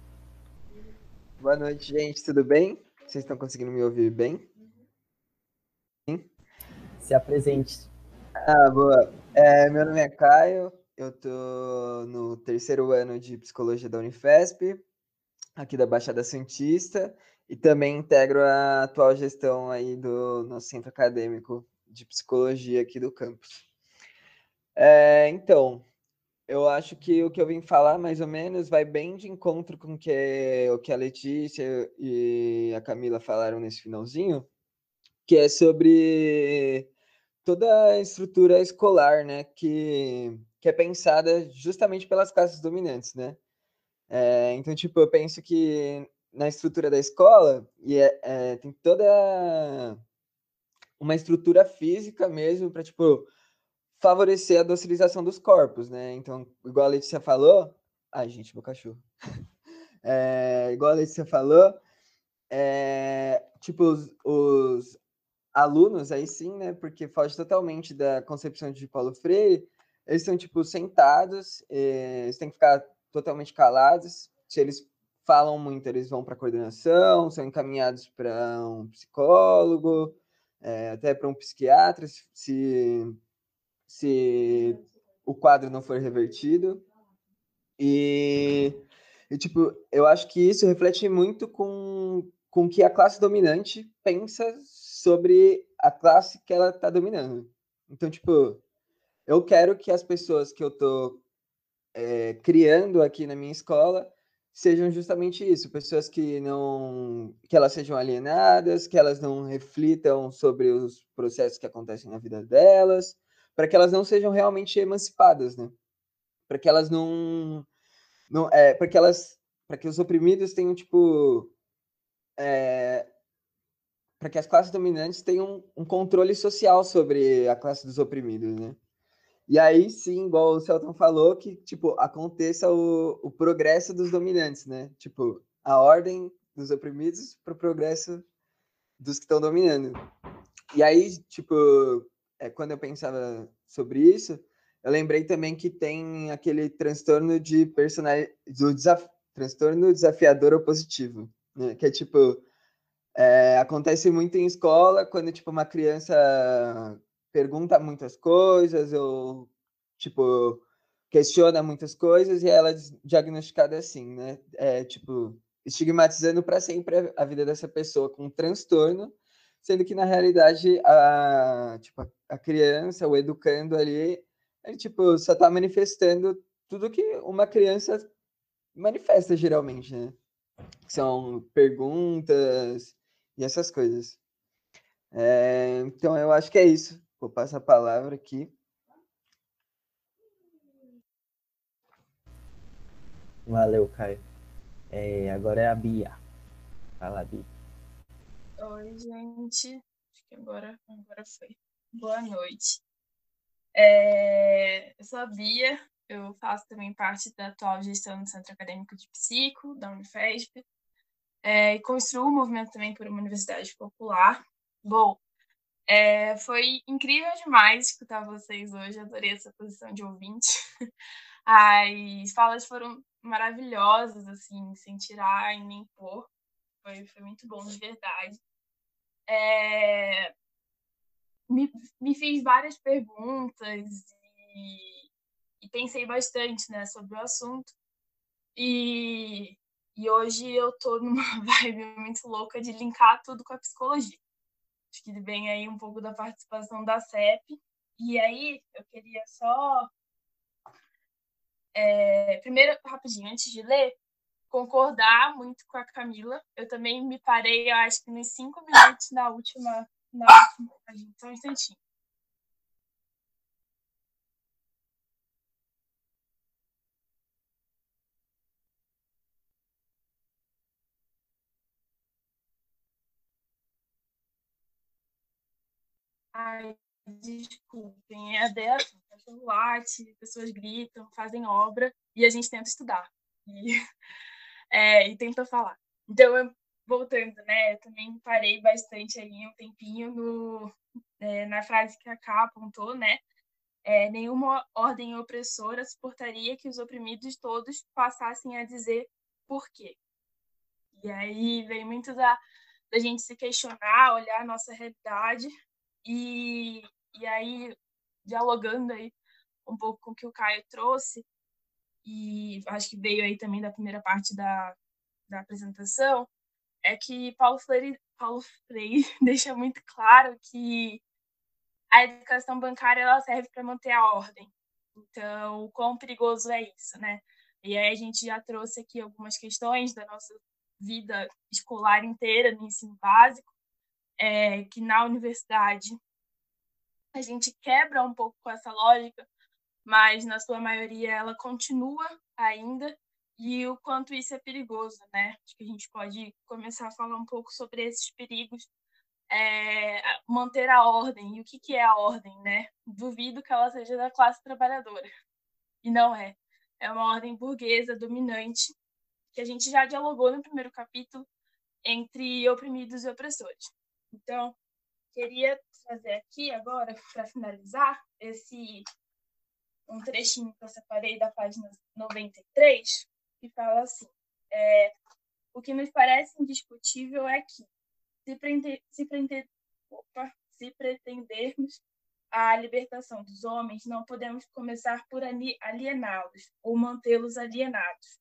[SPEAKER 5] Boa noite, gente, tudo bem? Vocês estão conseguindo me ouvir bem?
[SPEAKER 1] Sim? Se apresente.
[SPEAKER 5] Ah, boa. É, meu nome é Caio, eu tô no terceiro ano de psicologia da Unifesp, aqui da Baixada Santista, e também integro a atual gestão aí do nosso centro acadêmico de psicologia aqui do campus. É, então, eu acho que o que eu vim falar, mais ou menos, vai bem de encontro com que, o que a Letícia e a Camila falaram nesse finalzinho, que é sobre toda a estrutura escolar, né, que, que é pensada justamente pelas classes dominantes, né? É, então, tipo, eu penso que na estrutura da escola e é, é, tem toda uma estrutura física mesmo para tipo favorecer a docilização dos corpos, né? Então, igual a Letícia falou, ai gente, meu cachorro, é, igual a Letícia falou, é, tipo os, os, alunos aí sim, né? Porque foge totalmente da concepção de Paulo Freire. Eles estão tipo sentados, eles têm que ficar totalmente calados. Se eles falam muito, eles vão para coordenação, são encaminhados para um psicólogo, é, até para um psiquiatra, se, se o quadro não for revertido. E, e, tipo, eu acho que isso reflete muito com, com que a classe dominante pensa sobre a classe que ela está dominando. Então, tipo, eu quero que as pessoas que eu tô é, criando aqui na minha escola sejam justamente isso, pessoas que não que elas sejam alienadas, que elas não reflitam sobre os processos que acontecem na vida delas, para que elas não sejam realmente emancipadas, né? Para que elas não não é, para que elas para que os oprimidos tenham tipo é, para que as classes dominantes tenham um controle social sobre a classe dos oprimidos, né? E aí sim, igual o Celton falou, que, tipo, aconteça o, o progresso dos dominantes, né? Tipo, a ordem dos oprimidos para o progresso dos que estão dominando. E aí, tipo, é, quando eu pensava sobre isso, eu lembrei também que tem aquele transtorno de personalidade, do desaf... transtorno desafiador opositivo, né? Que é tipo, é, acontece muito em escola, quando, tipo, uma criança pergunta muitas coisas, ou, tipo, questiona muitas coisas e ela é diagnosticada assim, né? É, tipo, estigmatizando para sempre a vida dessa pessoa com um transtorno, sendo que, na realidade, a, tipo, a criança, o educando ali, ele, tipo, só está manifestando tudo que uma criança manifesta, geralmente, né? São perguntas e essas coisas. É, então, eu acho que é isso. Vou passar a palavra aqui.
[SPEAKER 1] Valeu, Caio. É, agora é a Bia. Fala, Bia.
[SPEAKER 6] Oi, gente. Acho que agora, agora foi. Boa noite. É, eu sou a Bia, eu faço também parte da atual gestão do Centro Acadêmico de Psico, da Unifesp, é, e construo o movimento também por uma universidade popular. Bom, é, foi incrível demais escutar vocês hoje, adorei essa posição de ouvinte. As falas foram maravilhosas, assim, sem tirar e nem pôr. Foi, foi muito bom, de verdade. É, me, me fiz várias perguntas e, e pensei bastante né, sobre o assunto. E, e hoje eu tô numa vibe muito louca de linkar tudo com a psicologia. Acho que vem aí um pouco da participação da CEP. E aí, eu queria só. É, primeiro, rapidinho, antes de ler, concordar muito com a Camila. Eu também me parei, eu acho que nos cinco minutos na última. Na última só um instantinho. Ai, desculpem, é a assim, cachorro late, pessoas gritam, fazem obra e a gente tenta estudar e, é, e tenta falar. Então, eu, voltando, né, eu também parei bastante ali um tempinho no, é, na frase que a Ká apontou, né, é, nenhuma ordem opressora suportaria que os oprimidos todos passassem a dizer por quê. E aí vem muito da, da gente se questionar, olhar a nossa realidade e, e aí, dialogando aí um pouco com o que o Caio trouxe, e acho que veio aí também da primeira parte da, da apresentação, é que Paulo Freire, Paulo Freire deixa muito claro que a educação bancária ela serve para manter a ordem. Então, o quão perigoso é isso, né? E aí a gente já trouxe aqui algumas questões da nossa vida escolar inteira no ensino básico, é, que na universidade a gente quebra um pouco com essa lógica, mas na sua maioria ela continua ainda e o quanto isso é perigoso, né? Acho que a gente pode começar a falar um pouco sobre esses perigos, é, manter a ordem e o que, que é a ordem, né? Duvido que ela seja da classe trabalhadora e não é. É uma ordem burguesa dominante que a gente já dialogou no primeiro capítulo entre oprimidos e opressores. Então, queria trazer aqui agora, para finalizar, esse um trechinho que eu separei da página 93, que fala assim: é, o que nos parece indiscutível é que, se, prender, se, prender, opa, se pretendermos a libertação dos homens, não podemos começar por aliená-los ou mantê-los alienados.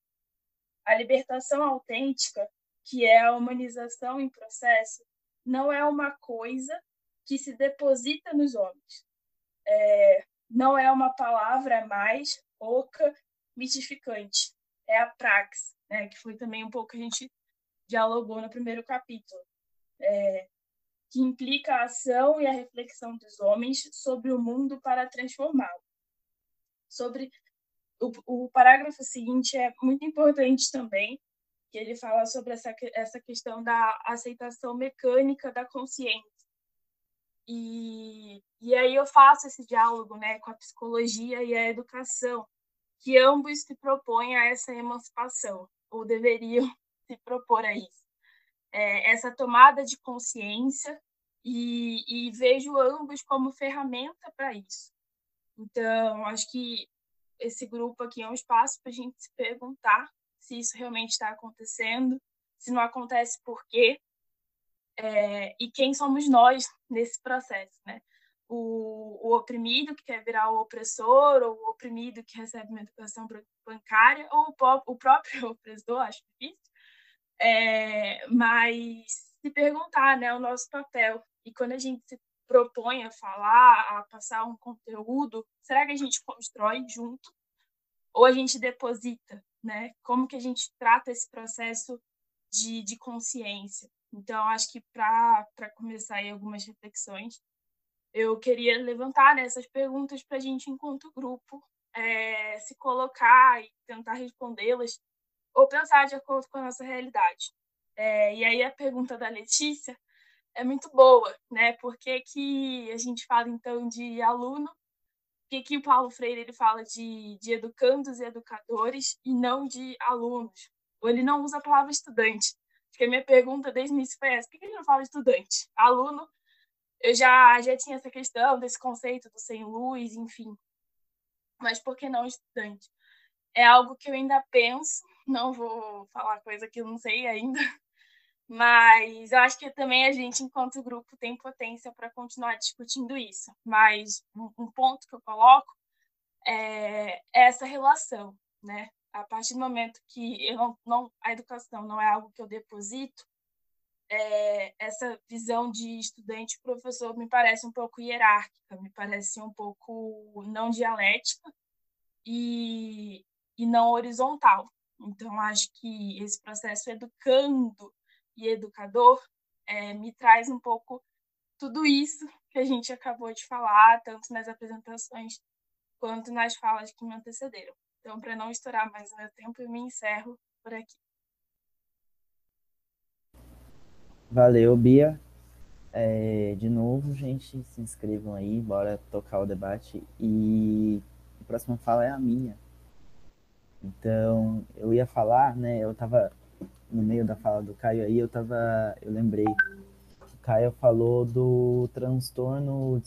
[SPEAKER 6] A libertação autêntica, que é a humanização em processo, não é uma coisa que se deposita nos homens. É, não é uma palavra mais oca, mitificante. É a praxe, né, que foi também um pouco que a gente dialogou no primeiro capítulo, é, que implica a ação e a reflexão dos homens sobre o mundo para transformá-lo. Sobre o, o parágrafo seguinte é muito importante também, que ele fala sobre essa, essa questão da aceitação mecânica da consciência. E, e aí eu faço esse diálogo né, com a psicologia e a educação, que ambos se propõem a essa emancipação, ou deveriam se propor a isso. É, essa tomada de consciência e, e vejo ambos como ferramenta para isso. Então, acho que esse grupo aqui é um espaço para a gente se perguntar se isso realmente está acontecendo, se não acontece por quê, é, e quem somos nós nesse processo, né? O, o, oprimido que quer virar o opressor, ou o oprimido que recebe uma educação bancária, ou o, o próprio opressor, acho difícil, é, mas se perguntar, né, o nosso papel. E quando a gente se propõe a falar, a passar um conteúdo, será que a gente constrói junto ou a gente deposita, né? Como que a gente trata esse processo de, de consciência? Então, acho que para começar aí algumas reflexões, eu queria levantar né, essas perguntas para a gente, enquanto grupo, é, se colocar e tentar respondê-las ou pensar de acordo com a nossa realidade. É, e aí a pergunta da Letícia é muito boa, né? Por que, que a gente fala então de aluno? Por que, que o Paulo Freire ele fala de, de educandos e educadores e não de alunos? Ou ele não usa a palavra estudante? Porque a minha pergunta desde o início foi essa: por que ele não fala estudante? Aluno, eu já, já tinha essa questão desse conceito do sem luz, enfim. Mas por que não estudante? É algo que eu ainda penso, não vou falar coisa que eu não sei ainda, mas eu acho que também a gente, enquanto grupo, tem potência para continuar discutindo isso. Mas um ponto que eu coloco é essa relação, né? A partir do momento que eu não, não a educação não é algo que eu deposito, é, essa visão de estudante professor me parece um pouco hierárquica, me parece um pouco não dialética e, e não horizontal. Então, acho que esse processo educando e educador, é, me traz um pouco tudo isso que a gente acabou de falar, tanto nas apresentações quanto nas falas que me antecederam. Então, para não estourar mais o meu tempo, eu me encerro por aqui.
[SPEAKER 1] Valeu, Bia. É, de novo, gente, se inscrevam aí, bora tocar o debate. E a próxima fala é a minha. Então, eu ia falar, né? Eu tava no meio da fala do Caio aí, eu tava. Eu lembrei. O Caio falou do transtorno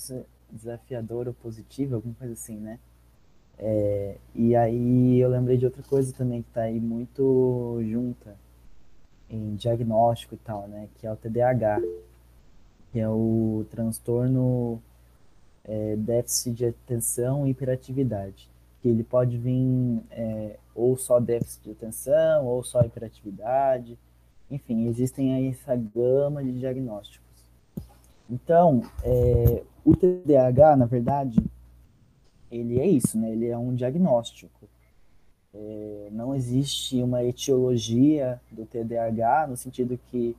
[SPEAKER 1] desafiador ou positivo, alguma coisa assim, né? É, e aí eu lembrei de outra coisa também que tá aí muito junta em diagnóstico e tal, né? Que é o TDAH, que é o transtorno é, déficit de atenção e hiperatividade. Que ele pode vir é, ou só déficit de atenção, ou só hiperatividade. Enfim, existem aí essa gama de diagnósticos. Então, é, o TDAH, na verdade, ele é isso, né? Ele é um diagnóstico. É, não existe uma etiologia do TDAH no sentido que,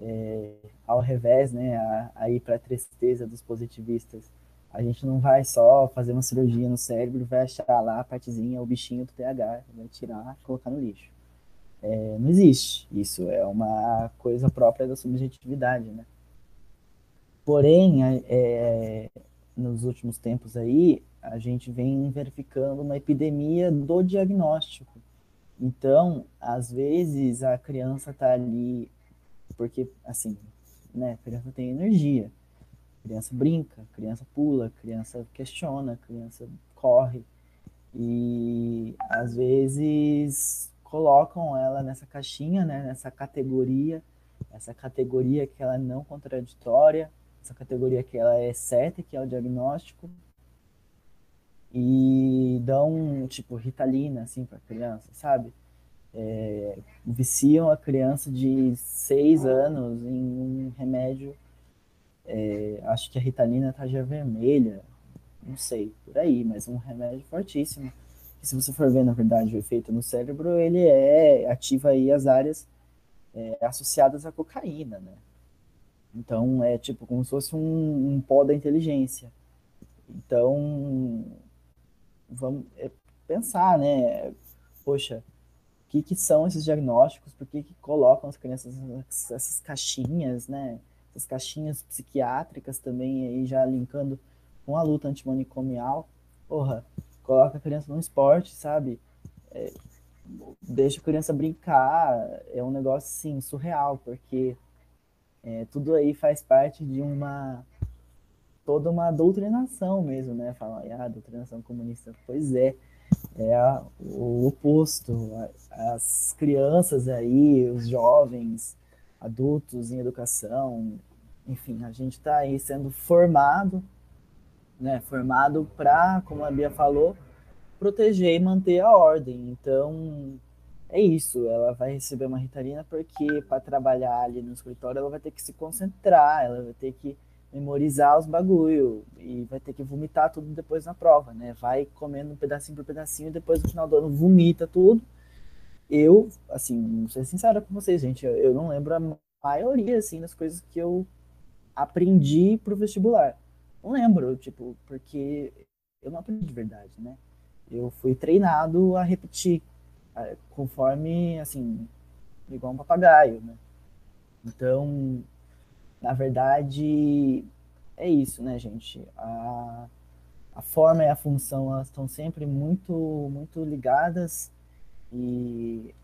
[SPEAKER 1] é, ao revés, né, aí para a tristeza dos positivistas, a gente não vai só fazer uma cirurgia no cérebro vai achar lá a partezinha, o bichinho do TDAH, vai tirar colocar no lixo. É, não existe. Isso é uma coisa própria da subjetividade, né? Porém, é, nos últimos tempos aí, a gente vem verificando uma epidemia do diagnóstico. Então, às vezes a criança está ali porque, assim, né, a criança tem energia, a criança brinca, a criança pula, a criança questiona, a criança corre. E às vezes colocam ela nessa caixinha, né, nessa categoria, essa categoria que ela é não contraditória, essa categoria que ela é certa, que é o diagnóstico, e dão, tipo, ritalina, assim, para criança, sabe? É, viciam a criança de seis anos em um remédio, é, acho que a ritalina tá já vermelha, não sei, por aí, mas um remédio fortíssimo. E se você for ver, na verdade, o efeito no cérebro, ele é ativa aí as áreas é, associadas à cocaína, né? Então, é tipo como se fosse um, um pó da inteligência. Então, vamos é, pensar, né? Poxa, o que, que são esses diagnósticos? Por que, que colocam as crianças nessas caixinhas, né? Essas caixinhas psiquiátricas também, aí já linkando com a luta antimanicomial. Porra, coloca a criança no esporte, sabe? É, deixa a criança brincar. É um negócio, assim, surreal, porque é, tudo aí faz parte de uma toda uma doutrinação mesmo, né? Falam, ah, doutrinação comunista. Pois é, é a, o oposto. As crianças aí, os jovens, adultos em educação, enfim, a gente está aí sendo formado, né? Formado para, como a Bia falou, proteger e manter a ordem. Então, é isso, ela vai receber uma ritalina porque para trabalhar ali no escritório ela vai ter que se concentrar, ela vai ter que memorizar os bagulho e vai ter que vomitar tudo depois na prova, né? Vai comendo um pedacinho por pedacinho e depois no final do ano vomita tudo. Eu, assim, vou ser sincero com vocês, gente, eu, eu não lembro a maioria, assim, das coisas que eu aprendi pro vestibular. Não lembro, tipo, porque eu não aprendi de verdade, né? Eu fui treinado a repetir conforme, assim, igual um papagaio, né? Então, na verdade, é isso, né, gente? A, a forma e a função, elas estão sempre muito, muito ligadas e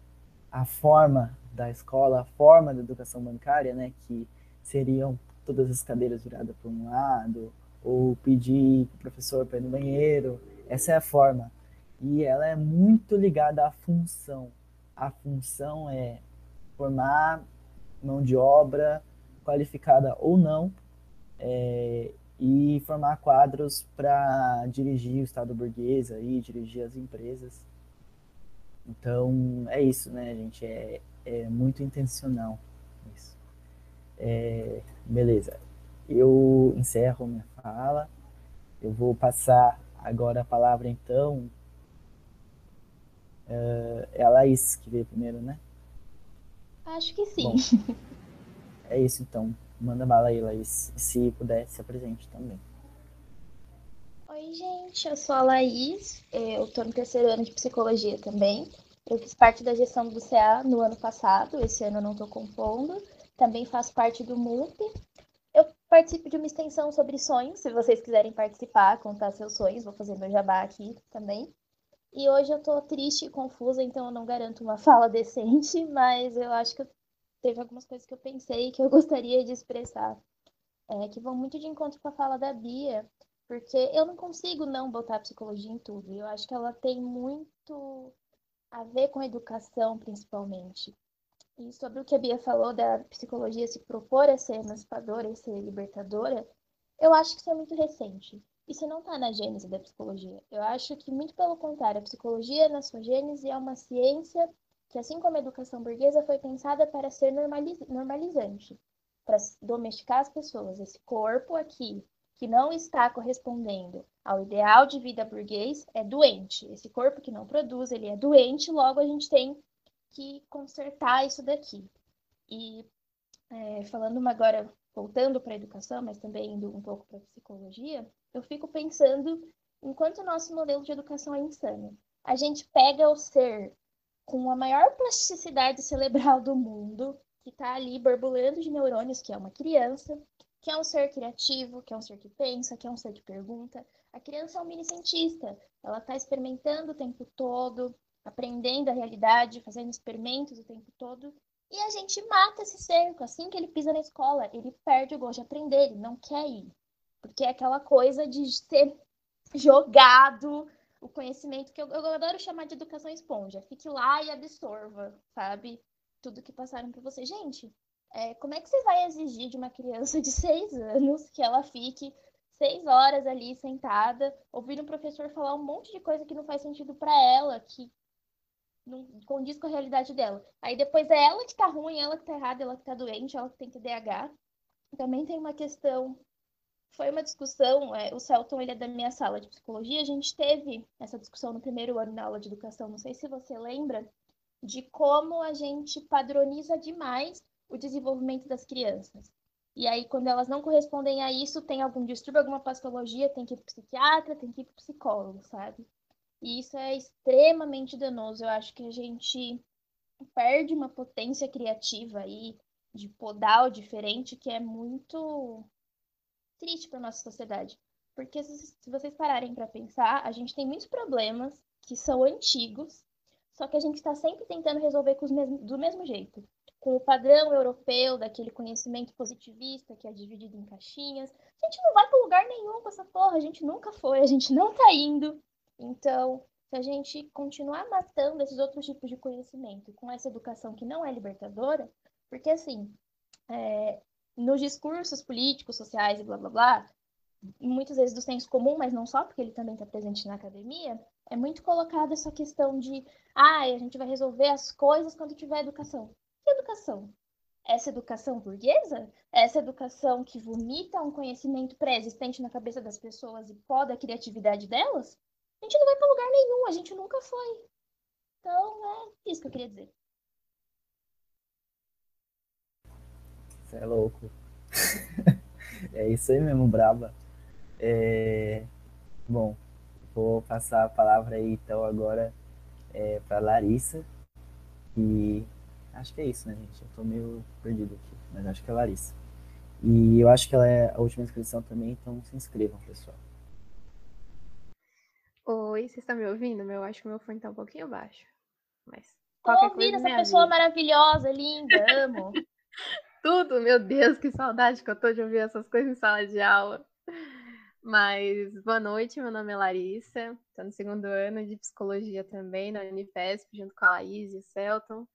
[SPEAKER 1] a forma da escola, a forma da educação bancária, né, que seriam todas as cadeiras viradas para um lado, ou pedir para o professor para ir no banheiro, essa é a forma e ela é muito ligada à função. A função é formar mão de obra qualificada ou não é, e formar quadros para dirigir o Estado burguês aí, dirigir as empresas. Então é isso, né, gente? É, é muito intencional isso. É, beleza. Eu encerro minha fala. Eu vou passar agora a palavra então Uh, é a Laís que veio primeiro, né?
[SPEAKER 3] Acho que sim.
[SPEAKER 1] Bom, é isso então. Manda bala aí, Laís. Se puder, se apresente também.
[SPEAKER 3] Oi, gente. Eu sou a Laís. Eu estou no terceiro ano de psicologia também. Eu fiz parte da gestão do CA no ano passado. Esse ano eu não estou compondo. Também faço parte do MUP. Eu
[SPEAKER 7] participo de uma extensão sobre sonhos. Se vocês quiserem participar, contar seus sonhos, vou fazer meu jabá aqui também. E hoje eu tô triste e confusa, então eu não garanto uma fala decente, mas eu acho que teve algumas coisas que eu pensei que eu gostaria de expressar, é, que vão muito de encontro com a fala da Bia, porque eu não consigo não botar a psicologia em tudo. Eu acho que ela tem muito a ver com a educação, principalmente. E sobre o que a Bia falou da psicologia se propor a ser emancipadora e ser libertadora, eu acho que isso é muito recente. Isso não está na gênese da psicologia. Eu acho que, muito pelo contrário, a psicologia, na sua gênese, é uma ciência que, assim como a educação burguesa, foi pensada para ser normaliz normalizante, para domesticar as pessoas. Esse corpo aqui, que não está correspondendo ao ideal de vida burguês, é doente. Esse corpo que não produz, ele é doente, logo a gente tem que consertar isso daqui. E é, falando agora, voltando para a educação, mas também indo um pouco para a psicologia, eu fico pensando enquanto o nosso modelo de educação é insano. A gente pega o ser com a maior plasticidade cerebral do mundo, que está ali borbulhando de neurônios, que é uma criança, que é um ser criativo, que é um ser que pensa, que é um ser que pergunta. A criança é um mini cientista, ela está experimentando o tempo todo, aprendendo a realidade, fazendo experimentos o tempo todo. E a gente mata esse cerco. Assim que ele pisa na escola, ele perde o gosto de aprender, ele não quer ir. Porque é aquela coisa de ser jogado o conhecimento que eu, eu adoro chamar de educação esponja. Fique lá e absorva, sabe? Tudo que passaram para você. Gente, é, como é que você vai exigir de uma criança de seis anos que ela fique seis horas ali sentada, ouvindo um professor falar um monte de coisa que não faz sentido para ela, que não condiz com a realidade dela. Aí depois é ela que tá ruim, ela que tá errada, ela que tá doente, ela que tem TDAH. Também tem uma questão foi uma discussão, é, o Celton ele é da minha sala de psicologia, a gente teve essa discussão no primeiro ano na aula de educação, não sei se você lembra, de como a gente padroniza demais o desenvolvimento das crianças. E aí, quando elas não correspondem a isso, tem algum distúrbio, alguma patologia, tem que ir para psiquiatra, tem que ir para psicólogo, sabe? E isso é extremamente danoso. Eu acho que a gente perde uma potência criativa aí de podar o diferente que é muito triste para nossa sociedade. Porque se, vocês pararem para pensar, a gente tem muitos problemas que são antigos, só que a gente está sempre tentando resolver do mesmo jeito com o padrão europeu daquele conhecimento positivista que é dividido em caixinhas. A gente não vai para lugar nenhum com essa porra, a gente nunca foi, a gente não tá indo. Então, se a gente continuar matando esses outros tipos de conhecimento com essa educação que não é libertadora, porque assim, é, nos discursos políticos, sociais e blá blá blá, muitas vezes do senso comum, mas não só, porque ele também está presente na academia, é muito colocada essa questão de, ah, a gente vai resolver as coisas quando tiver educação. Que educação? Essa educação burguesa? Essa educação que vomita um conhecimento pré-existente na cabeça das pessoas e poda a criatividade delas? A gente não vai para lugar nenhum, a gente nunca foi. Então, é isso que eu queria dizer.
[SPEAKER 1] Você é louco. é isso aí mesmo, braba. É... Bom, vou passar a palavra aí então agora é, para Larissa. E Acho que é isso, né, gente? Eu tô meio perdido aqui, mas acho que é Larissa. E eu acho que ela é a última inscrição também, então se inscrevam, pessoal.
[SPEAKER 8] Oi, vocês estão me ouvindo? Eu acho que o meu fone tá um pouquinho baixo. Mas.
[SPEAKER 7] Tô ouvindo essa pessoa vida. maravilhosa, linda, amo.
[SPEAKER 8] Tudo, meu Deus, que saudade que eu tô de ouvir essas coisas em sala de aula. Mas boa noite, meu nome é Larissa, estou no segundo ano de psicologia também na Unifesp, junto com a Laís e o Celton.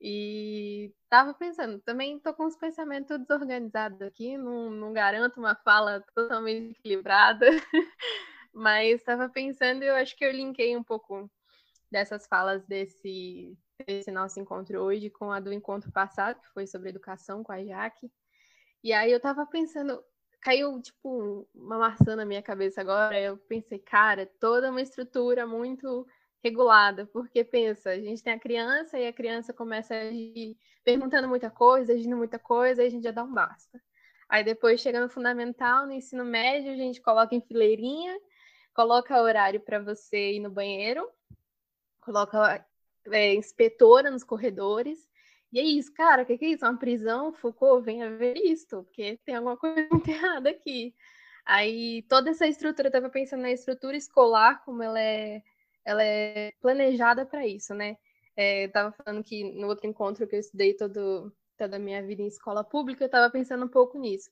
[SPEAKER 8] E tava pensando, também tô com os pensamentos desorganizados aqui, não, não garanto uma fala totalmente equilibrada, mas estava pensando eu acho que eu linkei um pouco dessas falas desse, desse nosso encontro hoje com a do encontro passado, que foi sobre educação com a Jaque. E aí eu tava pensando, caiu tipo uma maçã na minha cabeça agora, eu pensei, cara, toda uma estrutura muito regulada, porque pensa, a gente tem a criança e a criança começa a ir perguntando muita coisa, agindo muita coisa, e a gente já dá um basta. Aí depois chega no fundamental, no ensino médio, a gente coloca em fileirinha, coloca horário para você ir no banheiro, coloca é, inspetora nos corredores, E é isso, cara, o que, que, é isso? Uma prisão? Foucault, venha ver isto, porque tem alguma coisa muito errada aqui. Aí toda essa estrutura, eu estava pensando na estrutura escolar, como ela é, ela é planejada para isso, né? É, eu estava falando que no outro encontro que eu estudei todo, toda a minha vida em escola pública, eu estava pensando um pouco nisso.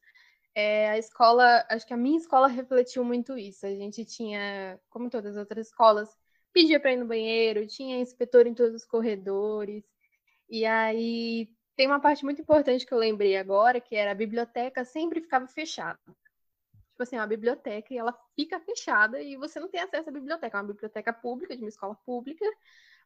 [SPEAKER 8] É, a escola, acho que a minha escola refletiu muito isso. A gente tinha, como todas as outras escolas, pedia para ir no banheiro, tinha inspetor em todos os corredores, e aí tem uma parte muito importante que eu lembrei agora, que era a biblioteca sempre ficava fechada. Tipo assim, é uma biblioteca e ela fica fechada e você não tem acesso à biblioteca. É uma biblioteca pública, de uma escola pública,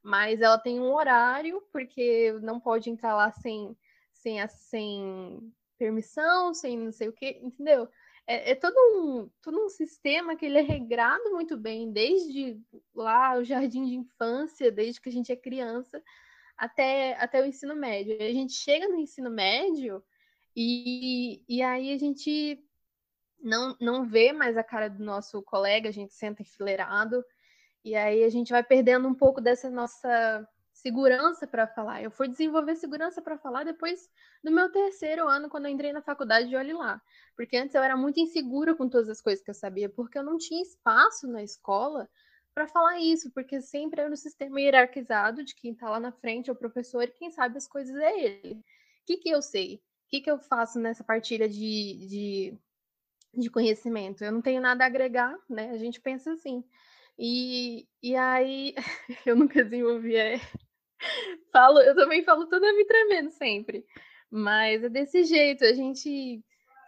[SPEAKER 8] mas ela tem um horário, porque não pode entrar lá sem, sem, sem permissão, sem não sei o quê, entendeu? É, é, todo, um, todo um sistema que ele é regrado muito bem, desde lá o jardim de infância, desde que a gente é criança, até, até o ensino médio. E a gente chega no ensino médio e, e aí a gente não, não vê mais a cara do nosso colega, a gente senta enfileirado, e aí a gente vai perdendo um pouco dessa nossa segurança para falar. Eu fui desenvolver segurança para falar depois do meu terceiro ano, quando eu entrei na faculdade de Olhe Lá. Porque antes eu era muito insegura com todas as coisas que eu sabia, porque eu não tinha espaço na escola para falar isso, porque sempre era no sistema hierarquizado de quem está lá na frente é o professor e quem sabe as coisas é ele. O que, que eu sei? O que, que eu faço nessa partilha de, de, de conhecimento? Eu não tenho nada a agregar, né? A gente pensa assim. E, e aí eu nunca desenvolvi. Falo, eu também falo toda me tremendo sempre. Mas é desse jeito, a gente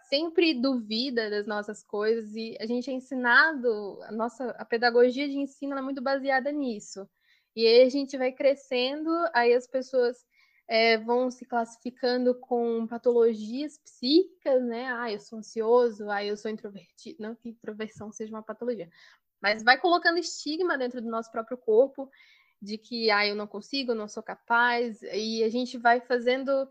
[SPEAKER 8] sempre duvida das nossas coisas e a gente é ensinado, a nossa a pedagogia de ensino é muito baseada nisso. E aí a gente vai crescendo, aí as pessoas é, vão se classificando com patologias psíquicas, né? Ah, eu sou ansioso, ah, eu sou introvertido. Não que introversão seja uma patologia, mas vai colocando estigma dentro do nosso próprio corpo de que, ah, eu não consigo, não sou capaz, e a gente vai fazendo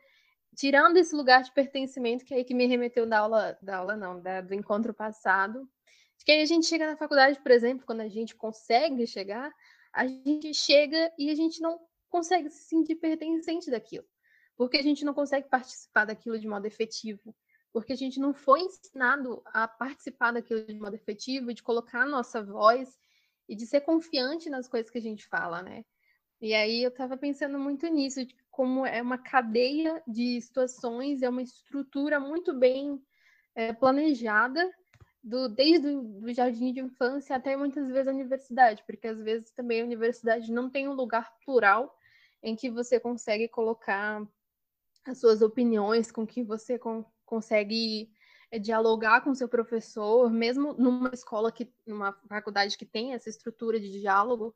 [SPEAKER 8] tirando esse lugar de pertencimento que é aí que me remeteu da aula, da aula não, da, do encontro passado, de que aí a gente chega na faculdade, por exemplo, quando a gente consegue chegar, a gente chega e a gente não consegue se sentir pertencente daquilo, porque a gente não consegue participar daquilo de modo efetivo, porque a gente não foi ensinado a participar daquilo de modo efetivo, de colocar a nossa voz e de ser confiante nas coisas que a gente fala, né? E aí eu estava pensando muito nisso, de como é uma cadeia de situações, é uma estrutura muito bem é, planejada, do, desde o jardim de infância até muitas vezes a universidade, porque às vezes também a universidade não tem um lugar plural em que você consegue colocar as suas opiniões, com que você consegue dialogar com seu professor, mesmo numa escola que, numa faculdade que tem essa estrutura de diálogo,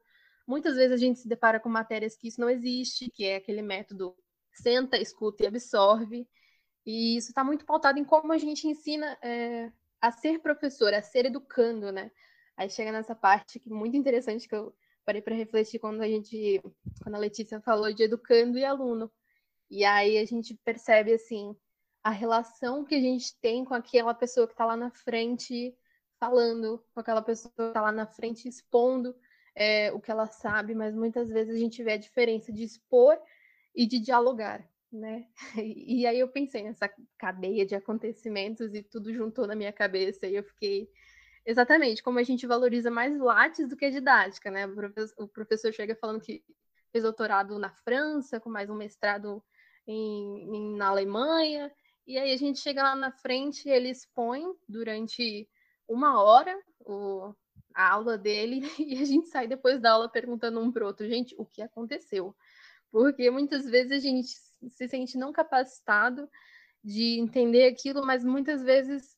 [SPEAKER 8] Muitas vezes a gente se depara com matérias que isso não existe, que é aquele método senta, escuta e absorve. E isso está muito pautado em como a gente ensina é, a ser professor, a ser educando, né? Aí chega nessa parte que é muito interessante que eu parei para refletir quando a gente, quando a Letícia falou de educando e aluno. E aí a gente percebe assim a relação que a gente tem com aquela pessoa que está lá na frente falando, com aquela pessoa que está lá na frente expondo é, o que ela sabe, mas muitas vezes a gente vê a diferença de expor e de dialogar, né? E, e aí eu pensei nessa cadeia de acontecimentos e tudo juntou na minha cabeça e eu fiquei exatamente como a gente valoriza mais lattes do que didática, né? O professor chega falando que fez doutorado na França, com mais um mestrado em, em, na Alemanha, e aí a gente chega lá na frente e ele expõe durante uma hora o, a aula dele e a gente sai depois da aula perguntando um para outro, gente, o que aconteceu? Porque muitas vezes a gente se sente não capacitado de entender aquilo, mas muitas vezes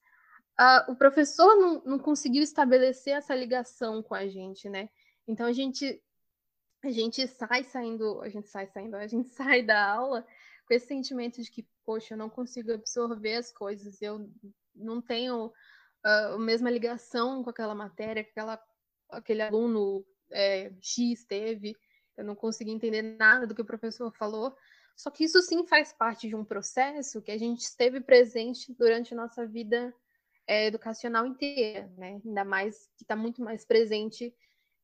[SPEAKER 8] o professor não, não conseguiu estabelecer essa ligação com a gente, né? Então a gente a gente sai saindo, a gente sai saindo, a gente sai da aula com esse sentimento de que, poxa, eu não consigo absorver as coisas, eu não tenho a mesma ligação com aquela matéria que aquela, aquele aluno é, X teve. Eu não consegui entender nada do que o professor falou. Só que isso sim faz parte de um processo que a gente esteve presente durante a nossa vida é, educacional inteira, né? Ainda mais que está muito mais presente,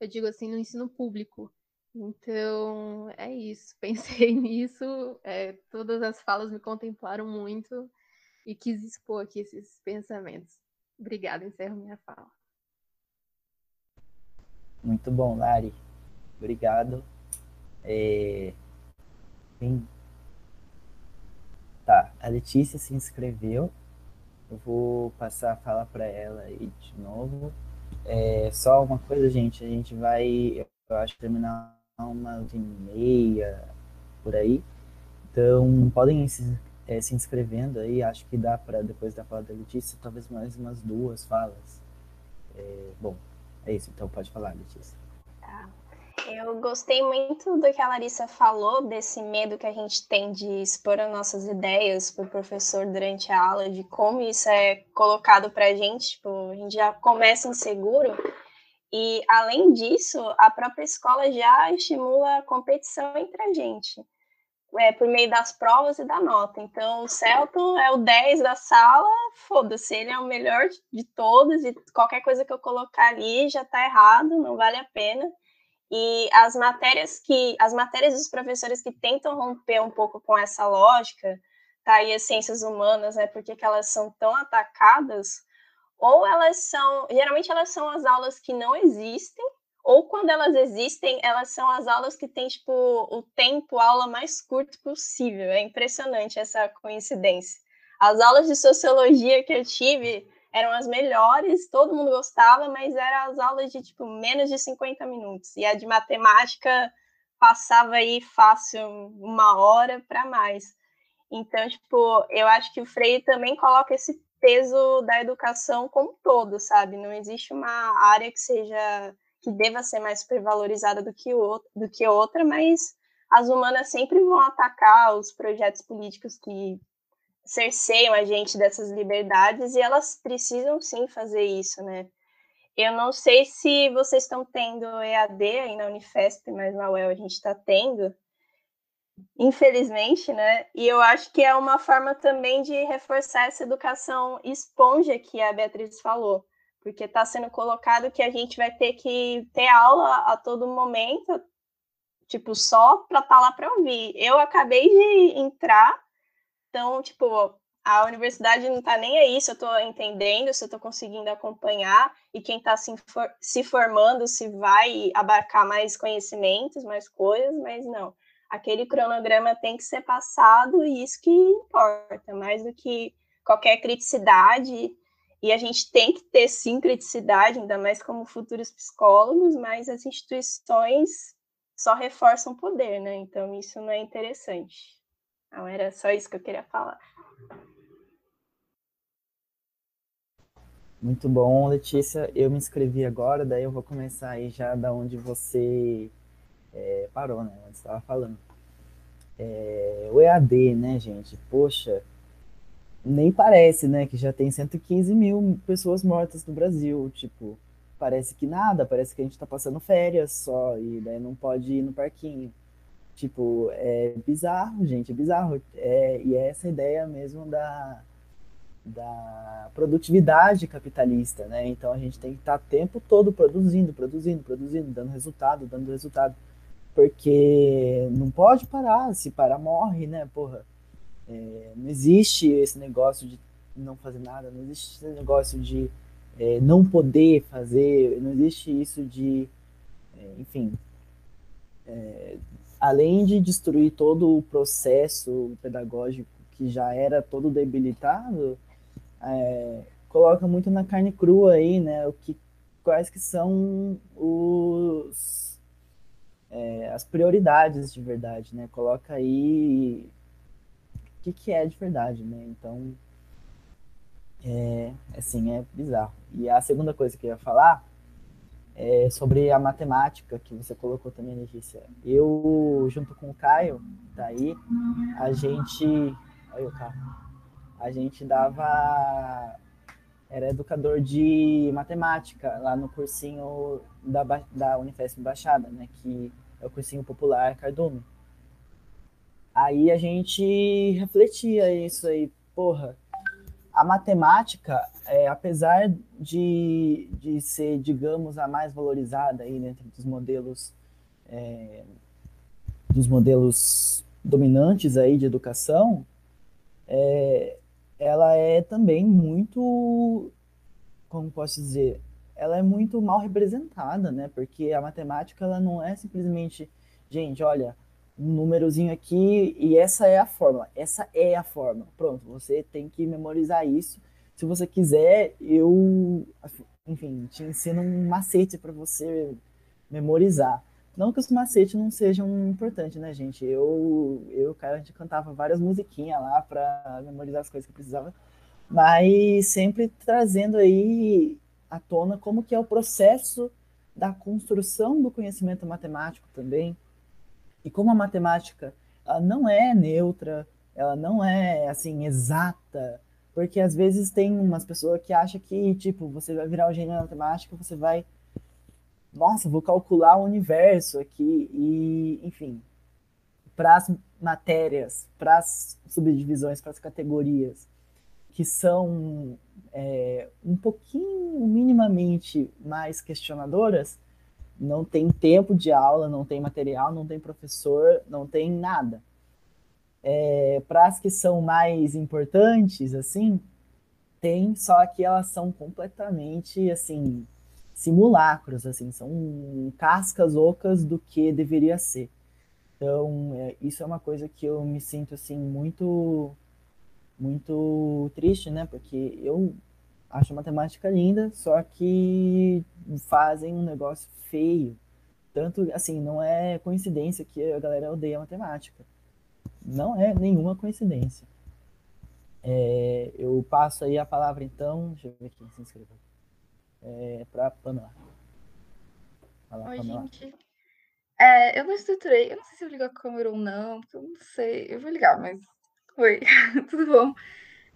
[SPEAKER 8] eu digo assim, no ensino público. Então, é isso. Pensei nisso, é, todas as falas me contemplaram muito e quis expor aqui esses pensamentos. Obrigada, encerro minha fala.
[SPEAKER 1] Muito bom, Lari. Obrigado. É... Tá, a Letícia se inscreveu. Eu vou passar a fala para ela aí de novo. É, só uma coisa, gente, a gente vai, eu acho, terminar umas e meia por aí. Então, podem se, é, se inscrevendo aí. Acho que dá para, depois da fala da Letícia, talvez mais umas duas falas. É, bom, é isso. Então, pode falar, Letícia.
[SPEAKER 3] Tá. Eu gostei muito do que a Larissa falou, desse medo que a gente tem de expor as nossas ideias para o professor durante a aula, de como isso é colocado para a gente, tipo, a gente já começa inseguro. E, além disso, a própria escola já estimula a competição entre a gente, é, por meio das provas e da nota. Então, o Celton é o 10 da sala, foda-se, ele é o melhor de todos, e qualquer coisa que eu colocar ali já está errado, não vale a pena. E as matérias que as matérias dos professores que tentam romper um pouco com essa lógica, tá aí as ciências humanas, né? Porque que elas são tão atacadas, ou elas são, geralmente elas são as aulas que não existem, ou quando elas existem, elas são as aulas que têm tipo o tempo aula mais curto possível. É impressionante essa coincidência. As aulas de sociologia que eu tive eram as melhores, todo mundo gostava, mas eram as aulas de tipo menos de 50 minutos. E a de matemática passava aí fácil uma hora para mais. Então, tipo, eu acho que o Freire também coloca esse peso da educação como um todo, sabe? Não existe uma área que seja que deva ser mais supervalorizada do que, o, do que outra, mas as humanas sempre vão atacar os projetos políticos que cerceiam a gente dessas liberdades e elas precisam sim fazer isso, né? Eu não sei se vocês estão tendo EAD aí na Unifesp, mas na UEL a gente está tendo, infelizmente, né? E eu acho que é uma forma também de reforçar essa educação esponja que a Beatriz falou, porque está sendo colocado que a gente vai ter que ter aula a todo momento, tipo, só para estar tá lá para ouvir. Eu acabei de entrar então, tipo, a universidade não está nem aí se eu estou entendendo, se eu estou conseguindo acompanhar, e quem está se, se formando se vai abarcar mais conhecimentos, mais coisas, mas não. Aquele cronograma tem que ser passado e isso que importa, mais do que qualquer criticidade. E a gente tem que ter sim criticidade, ainda mais como futuros psicólogos, mas as instituições só reforçam o poder, né? Então isso não é interessante. Então, era só isso que eu queria falar.
[SPEAKER 1] Muito bom, Letícia. Eu me inscrevi agora, daí eu vou começar aí já da onde você é, parou, né? Onde estava falando. É, o EAD, né, gente? Poxa, nem parece, né, que já tem 115 mil pessoas mortas no Brasil. Tipo, parece que nada, parece que a gente tá passando férias só, e daí não pode ir no parquinho. Tipo, é bizarro, gente, é bizarro. É, e é essa ideia mesmo da, da produtividade capitalista, né? Então a gente tem que estar o tempo todo produzindo, produzindo, produzindo, dando resultado, dando resultado. Porque não pode parar, se parar morre, né? Porra, é, não existe esse negócio de não fazer nada, não existe esse negócio de é, não poder fazer, não existe isso de, é, enfim, é, além de destruir todo o processo pedagógico que já era todo debilitado, é, coloca muito na carne crua aí, né? O que, quais que são os, é, as prioridades de verdade, né? Coloca aí o que, que é de verdade, né? Então, é, assim, é bizarro. E a segunda coisa que eu ia falar é, sobre a matemática que você colocou também, Letícia. Eu, junto com o Caio, daí, a gente. Olha o carro. A gente dava. Era educador de matemática lá no cursinho da, da Unifesp Baixada, né? Que é o cursinho popular Cardume. Aí a gente refletia isso aí, porra, a matemática, é, apesar de, de ser, digamos, a mais valorizada aí dentro dos modelos é, dos modelos dominantes aí de educação, é, ela é também muito, como posso dizer, ela é muito mal representada, né? Porque a matemática ela não é simplesmente, gente, olha, um númerozinho aqui e essa é a fórmula. Essa é a fórmula. Pronto, você tem que memorizar isso. Se você quiser, eu, enfim, te ensino um macete para você memorizar. Não que os macetes não sejam importantes, né, gente? Eu, eu, cara, a gente cantava várias musiquinhas lá para memorizar as coisas que precisava, mas sempre trazendo aí à tona como que é o processo da construção do conhecimento matemático também. E como a matemática ela não é neutra, ela não é assim exata, porque às vezes tem umas pessoas que acham que tipo, você vai virar o gênio da matemática, você vai nossa, vou calcular o universo aqui e, enfim, para as matérias, para as subdivisões, para as categorias que são é, um pouquinho, minimamente mais questionadoras, não tem tempo de aula, não tem material, não tem professor, não tem nada. É, Para as que são mais importantes, assim, tem, só que elas são completamente, assim, simulacros, assim, são cascas ocas do que deveria ser. Então, é, isso é uma coisa que eu me sinto, assim, muito, muito triste, né? Porque eu acho matemática linda, só que fazem um negócio feio. Tanto, assim, não é coincidência que a galera odeia matemática. Não é nenhuma coincidência. É, eu passo aí a palavra, então. Deixa eu ver quem se inscreveu. É, para Pamela.
[SPEAKER 9] Fala, Oi, Pamela. gente. É, eu não estruturei, eu não sei se eu vou ligar a câmera ou não, porque eu não sei. Eu vou ligar, mas. Oi, tudo bom?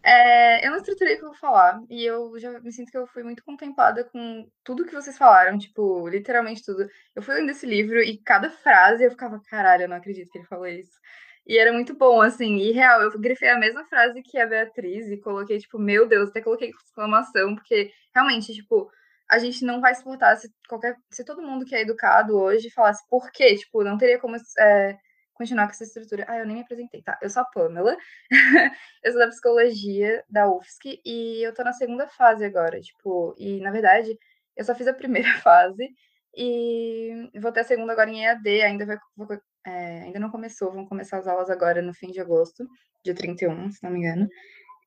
[SPEAKER 9] É, eu não estruturei o que eu vou falar, e eu já me sinto que eu fui muito contemplada com tudo que vocês falaram, tipo, literalmente tudo. Eu fui lendo esse livro e cada frase eu ficava, caralho, eu não acredito que ele falou isso. E era muito bom, assim, e real, eu grifei a mesma frase que a Beatriz e coloquei, tipo, meu Deus, até coloquei exclamação, porque realmente, tipo, a gente não vai suportar se qualquer. Se todo mundo que é educado hoje falasse por quê, tipo, não teria como. É, continuar com essa estrutura. Ah, eu nem me apresentei, tá? Eu sou a Pamela, eu sou da psicologia da UFSC e eu tô na segunda fase agora, tipo, e na verdade eu só fiz a primeira fase e vou ter a segunda agora em EAD, ainda vai, vou, é, ainda não começou, vão começar as aulas agora no fim de agosto, dia 31, se não me engano.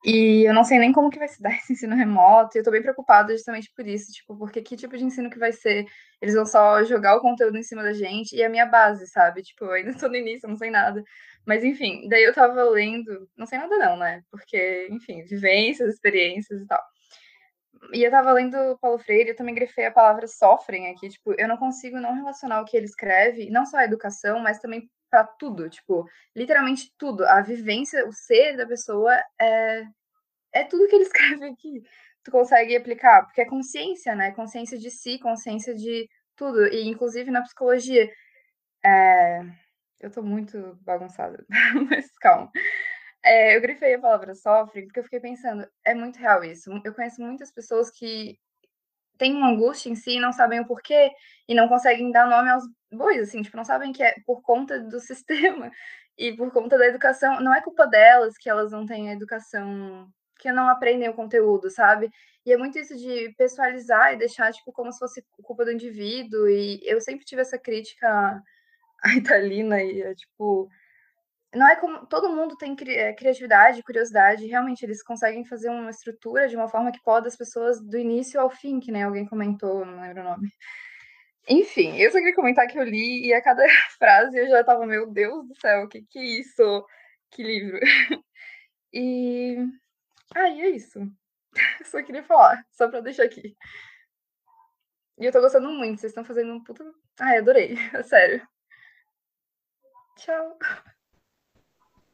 [SPEAKER 9] E eu não sei nem como que vai se dar esse ensino remoto, e eu tô bem preocupada justamente por isso, tipo, porque que tipo de ensino que vai ser? Eles vão só jogar o conteúdo em cima da gente, e a minha base, sabe? Tipo, eu ainda tô no início, não sei nada. Mas enfim, daí eu tava lendo, não sei nada não, né? Porque, enfim, vivências, experiências e tal. E eu tava lendo Paulo Freire, eu também grifei a palavra sofrem aqui, tipo, eu não consigo não relacionar o que ele escreve, não só a educação, mas também para tudo, tipo, literalmente tudo. A vivência, o ser da pessoa é, é tudo que ele escreve aqui. Tu consegue aplicar, porque é consciência, né? Consciência de si, consciência de tudo. E, inclusive, na psicologia. É... Eu tô muito bagunçada, mas calma. É, eu grifei a palavra sofre porque eu fiquei pensando, é muito real isso. Eu conheço muitas pessoas que têm uma angústia em si não sabem o porquê e não conseguem dar nome aos bois, assim, tipo, não sabem que é por conta do sistema e por conta da educação. Não é culpa delas que elas não têm a educação, que não aprendem o conteúdo, sabe? E é muito isso de pessoalizar e deixar, tipo, como se fosse culpa do indivíduo. E eu sempre tive essa crítica à Italina e tipo, não é como todo mundo tem é, criatividade, curiosidade, realmente eles conseguem fazer uma estrutura de uma forma que pode as pessoas do início ao fim, que nem alguém comentou, não lembro o nome. Enfim, eu só queria comentar que eu li e a cada frase eu já tava, meu Deus do céu, que que é isso? Que livro. E aí ah, é isso. Só queria falar, só pra deixar aqui. E eu tô gostando muito, vocês estão fazendo um puta. Ai, adorei, sério. Tchau.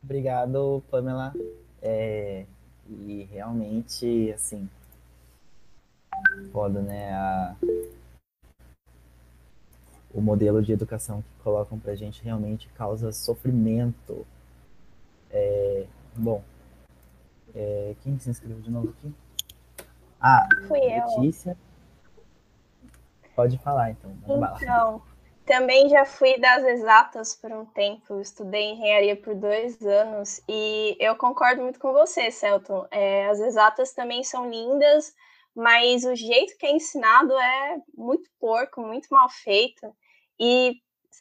[SPEAKER 1] Obrigado, Pamela. É, e realmente, assim, foda, né? A, o modelo de educação que colocam pra gente realmente causa sofrimento. É, bom, é, quem se inscreveu de novo aqui? Ah,
[SPEAKER 3] Fui
[SPEAKER 1] Letícia.
[SPEAKER 3] eu.
[SPEAKER 1] Pode falar, então.
[SPEAKER 3] Então, também já fui das exatas por um tempo, estudei engenharia por dois anos e eu concordo muito com você, Celton. É, as exatas também são lindas, mas o jeito que é ensinado é muito porco, muito mal feito. E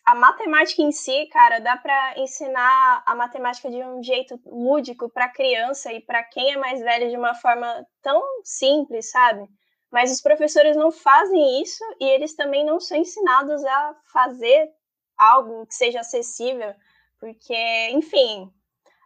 [SPEAKER 3] a matemática em si, cara, dá para ensinar a matemática de um jeito lúdico para criança e para quem é mais velho de uma forma tão simples, sabe? Mas os professores não fazem isso e eles também não são ensinados a fazer algo que seja acessível, porque, enfim,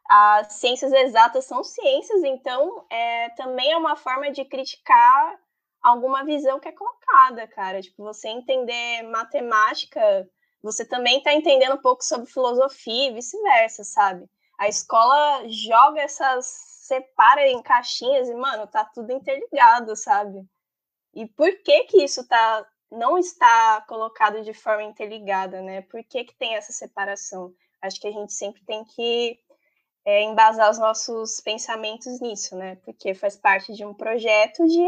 [SPEAKER 3] as ciências exatas são ciências, então é, também é uma forma de criticar alguma visão que é colocada, cara. Tipo, você entender matemática, você também está entendendo um pouco sobre filosofia e vice-versa, sabe? A escola joga essas, separa em caixinhas e, mano, tá tudo interligado, sabe? E por que que isso tá, não está colocado de forma interligada, né? Por que que tem essa separação? Acho que a gente sempre tem que é, embasar os nossos pensamentos nisso, né? Porque faz parte de um projeto de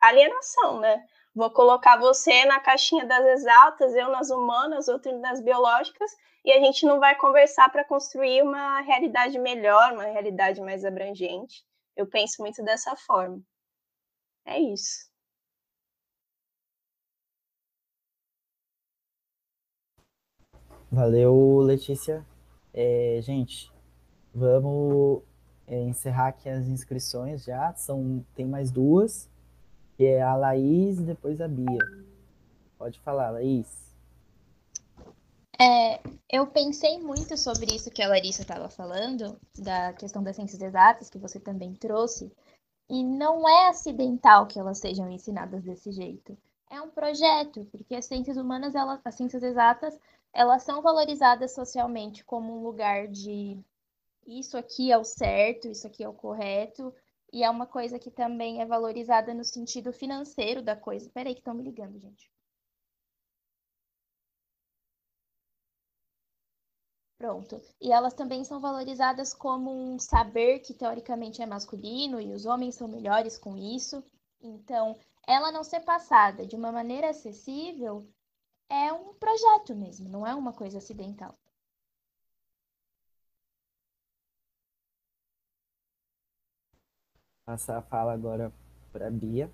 [SPEAKER 3] alienação, né? Vou colocar você na caixinha das exatas, eu nas humanas, outro nas biológicas, e a gente não vai conversar para construir uma realidade melhor, uma realidade mais abrangente. Eu penso muito dessa forma. É isso.
[SPEAKER 1] Valeu, Letícia. É, gente, vamos é, encerrar aqui as inscrições já. São, tem mais duas, que é a Laís e depois a Bia. Pode falar, Laís.
[SPEAKER 7] É, eu pensei muito sobre isso que a Larissa estava falando, da questão das ciências exatas, que você também trouxe, e não é acidental que elas sejam ensinadas desse jeito. É um projeto, porque as ciências humanas, elas, as ciências exatas, elas são valorizadas socialmente como um lugar de isso aqui é o certo, isso aqui é o correto, e é uma coisa que também é valorizada no sentido financeiro da coisa. Peraí que estão me ligando, gente. Pronto. E elas também são valorizadas como um saber que teoricamente é masculino e os homens são melhores com isso. Então, ela não ser passada de uma maneira acessível é um projeto mesmo, não é uma coisa acidental.
[SPEAKER 1] Passar a fala agora para Bia.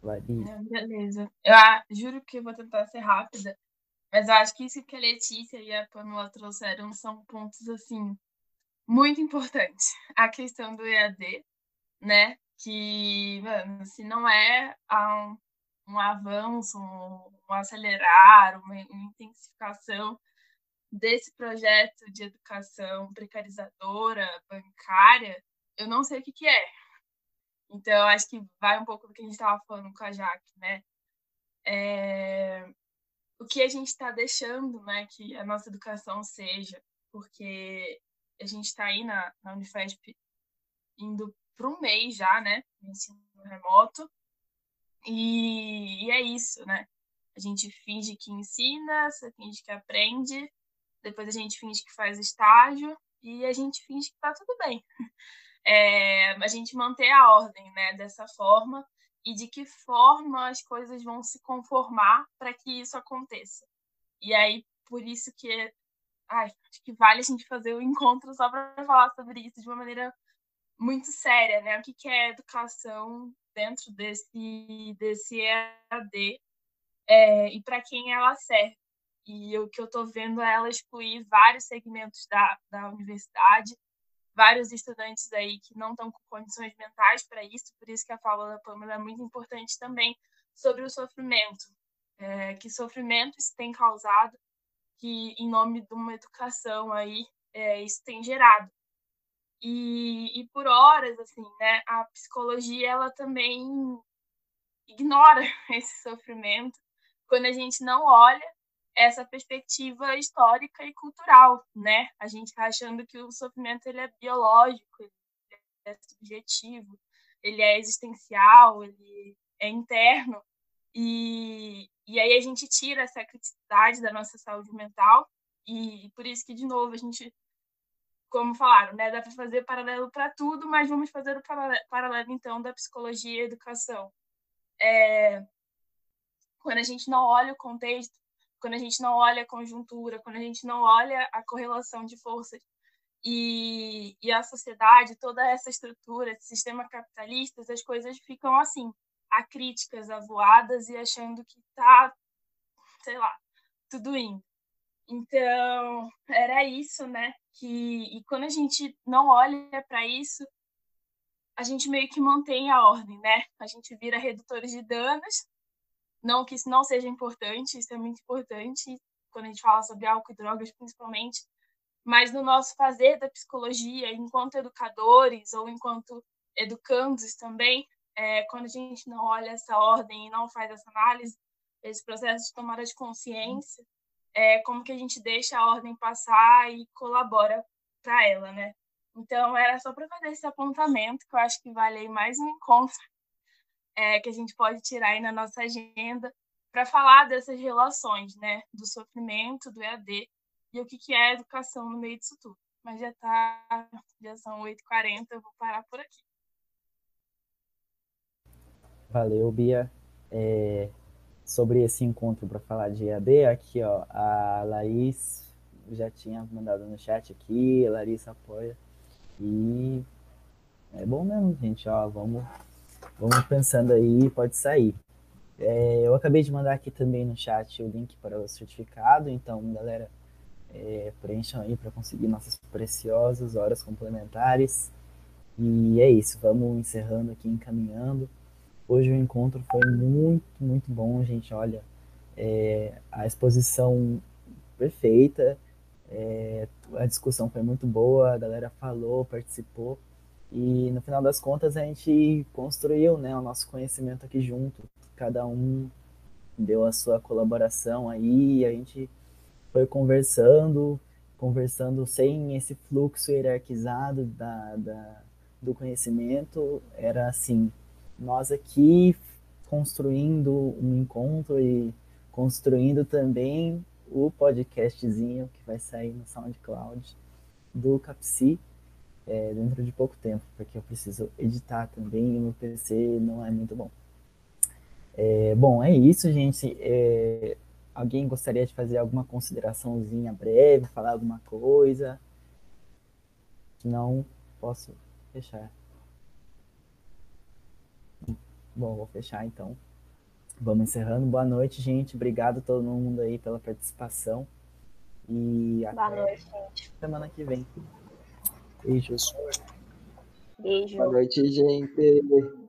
[SPEAKER 1] Vai, Bia.
[SPEAKER 6] Beleza. Eu ah, juro que eu vou tentar ser rápida, mas eu acho que isso que a Letícia e a Pamela trouxeram são pontos, assim, muito importantes. A questão do EAD, né? Que, mano, se não é um, um avanço, um, um acelerar, uma, uma intensificação desse projeto de educação precarizadora, bancária, eu não sei o que, que é. Então, acho que vai um pouco do que a gente estava falando com a Jaque, né? É... O que a gente está deixando né, que a nossa educação seja, porque a gente está aí na, na Unifesp indo para um mês já, né? ensino remoto. E, e é isso, né? A gente finge que ensina, você finge que aprende, depois a gente finge que faz estágio e a gente finge que tá tudo bem. É, a gente manter a ordem, né, dessa forma e de que forma as coisas vão se conformar para que isso aconteça. E aí, por isso que ai, acho que vale a gente fazer o um encontro só para falar sobre isso de uma maneira muito séria, né? O que, que é educação dentro desse, desse EAD é, e para quem ela serve. E o que eu estou vendo é ela excluir vários segmentos da, da universidade, vários estudantes aí que não estão com condições mentais para isso, por isso que a fala da Pamela é muito importante também sobre o sofrimento. É, que sofrimento isso tem causado, que em nome de uma educação aí, é, isso tem gerado. E, e por horas, assim, né, a psicologia, ela também ignora esse sofrimento quando a gente não olha essa perspectiva histórica e cultural, né? A gente está achando que o sofrimento ele é biológico, ele é subjetivo, ele é existencial, ele é interno. E, e aí a gente tira essa criticidade da nossa saúde mental e por isso que, de novo, a gente como falaram, né? Dá para fazer paralelo para tudo, mas vamos fazer o paralelo, então, da psicologia e educação. É, quando a gente não olha o contexto, quando a gente não olha a conjuntura, quando a gente não olha a correlação de forças e, e a sociedade, toda essa estrutura, esse sistema capitalista, as coisas ficam assim, acríticas, avoadas e achando que tá, sei lá, tudo indo. Então, era isso, né? Que, e quando a gente não olha para isso, a gente meio que mantém a ordem, né? A gente vira redutores de danos. Não que isso não seja importante, isso é muito importante quando a gente fala sobre álcool e drogas, principalmente. Mas no nosso fazer da psicologia, enquanto educadores ou enquanto educandos também, é, quando a gente não olha essa ordem e não faz essa análise, esse processo de tomada de consciência, é, como que a gente deixa a ordem passar e colabora para ela, né? Então, era só para fazer esse apontamento, que eu acho que vale aí mais um encontro é, que a gente pode tirar aí na nossa agenda para falar dessas relações, né? Do sofrimento, do EAD e o que, que é educação no meio disso tudo. Mas já tá, já são 8h40, eu vou parar por aqui.
[SPEAKER 1] Valeu, Bia. É, sobre esse encontro para falar de EAD, aqui ó, a Laís já tinha mandado no chat aqui, a Larissa apoia. E é bom mesmo, gente, ó, vamos, vamos pensando aí, pode sair. É, eu acabei de mandar aqui também no chat o link para o certificado, então, galera, é, preencham aí para conseguir nossas preciosas horas complementares. E é isso, vamos encerrando aqui, encaminhando. Hoje o encontro foi muito, muito bom, gente. Olha, é, a exposição perfeita, é, a discussão foi muito boa, a galera falou, participou. E no final das contas a gente construiu né, o nosso conhecimento aqui junto. Cada um deu a sua colaboração aí, a gente foi conversando, conversando sem esse fluxo hierarquizado da, da, do conhecimento. Era assim, nós aqui construindo um encontro e construindo também o podcastzinho que vai sair no SoundCloud do Capsi é, dentro de pouco tempo, porque eu preciso editar também e meu PC não é muito bom. É, bom, é isso, gente. É, alguém gostaria de fazer alguma consideraçãozinha breve, falar alguma coisa? Não, posso fechar. Bom, vou fechar então. Vamos encerrando. Boa noite, gente. Obrigado a todo mundo aí pela participação. E
[SPEAKER 3] Boa até noite, gente.
[SPEAKER 1] semana que vem. Beijos.
[SPEAKER 3] Beijo.
[SPEAKER 5] Boa noite, gente.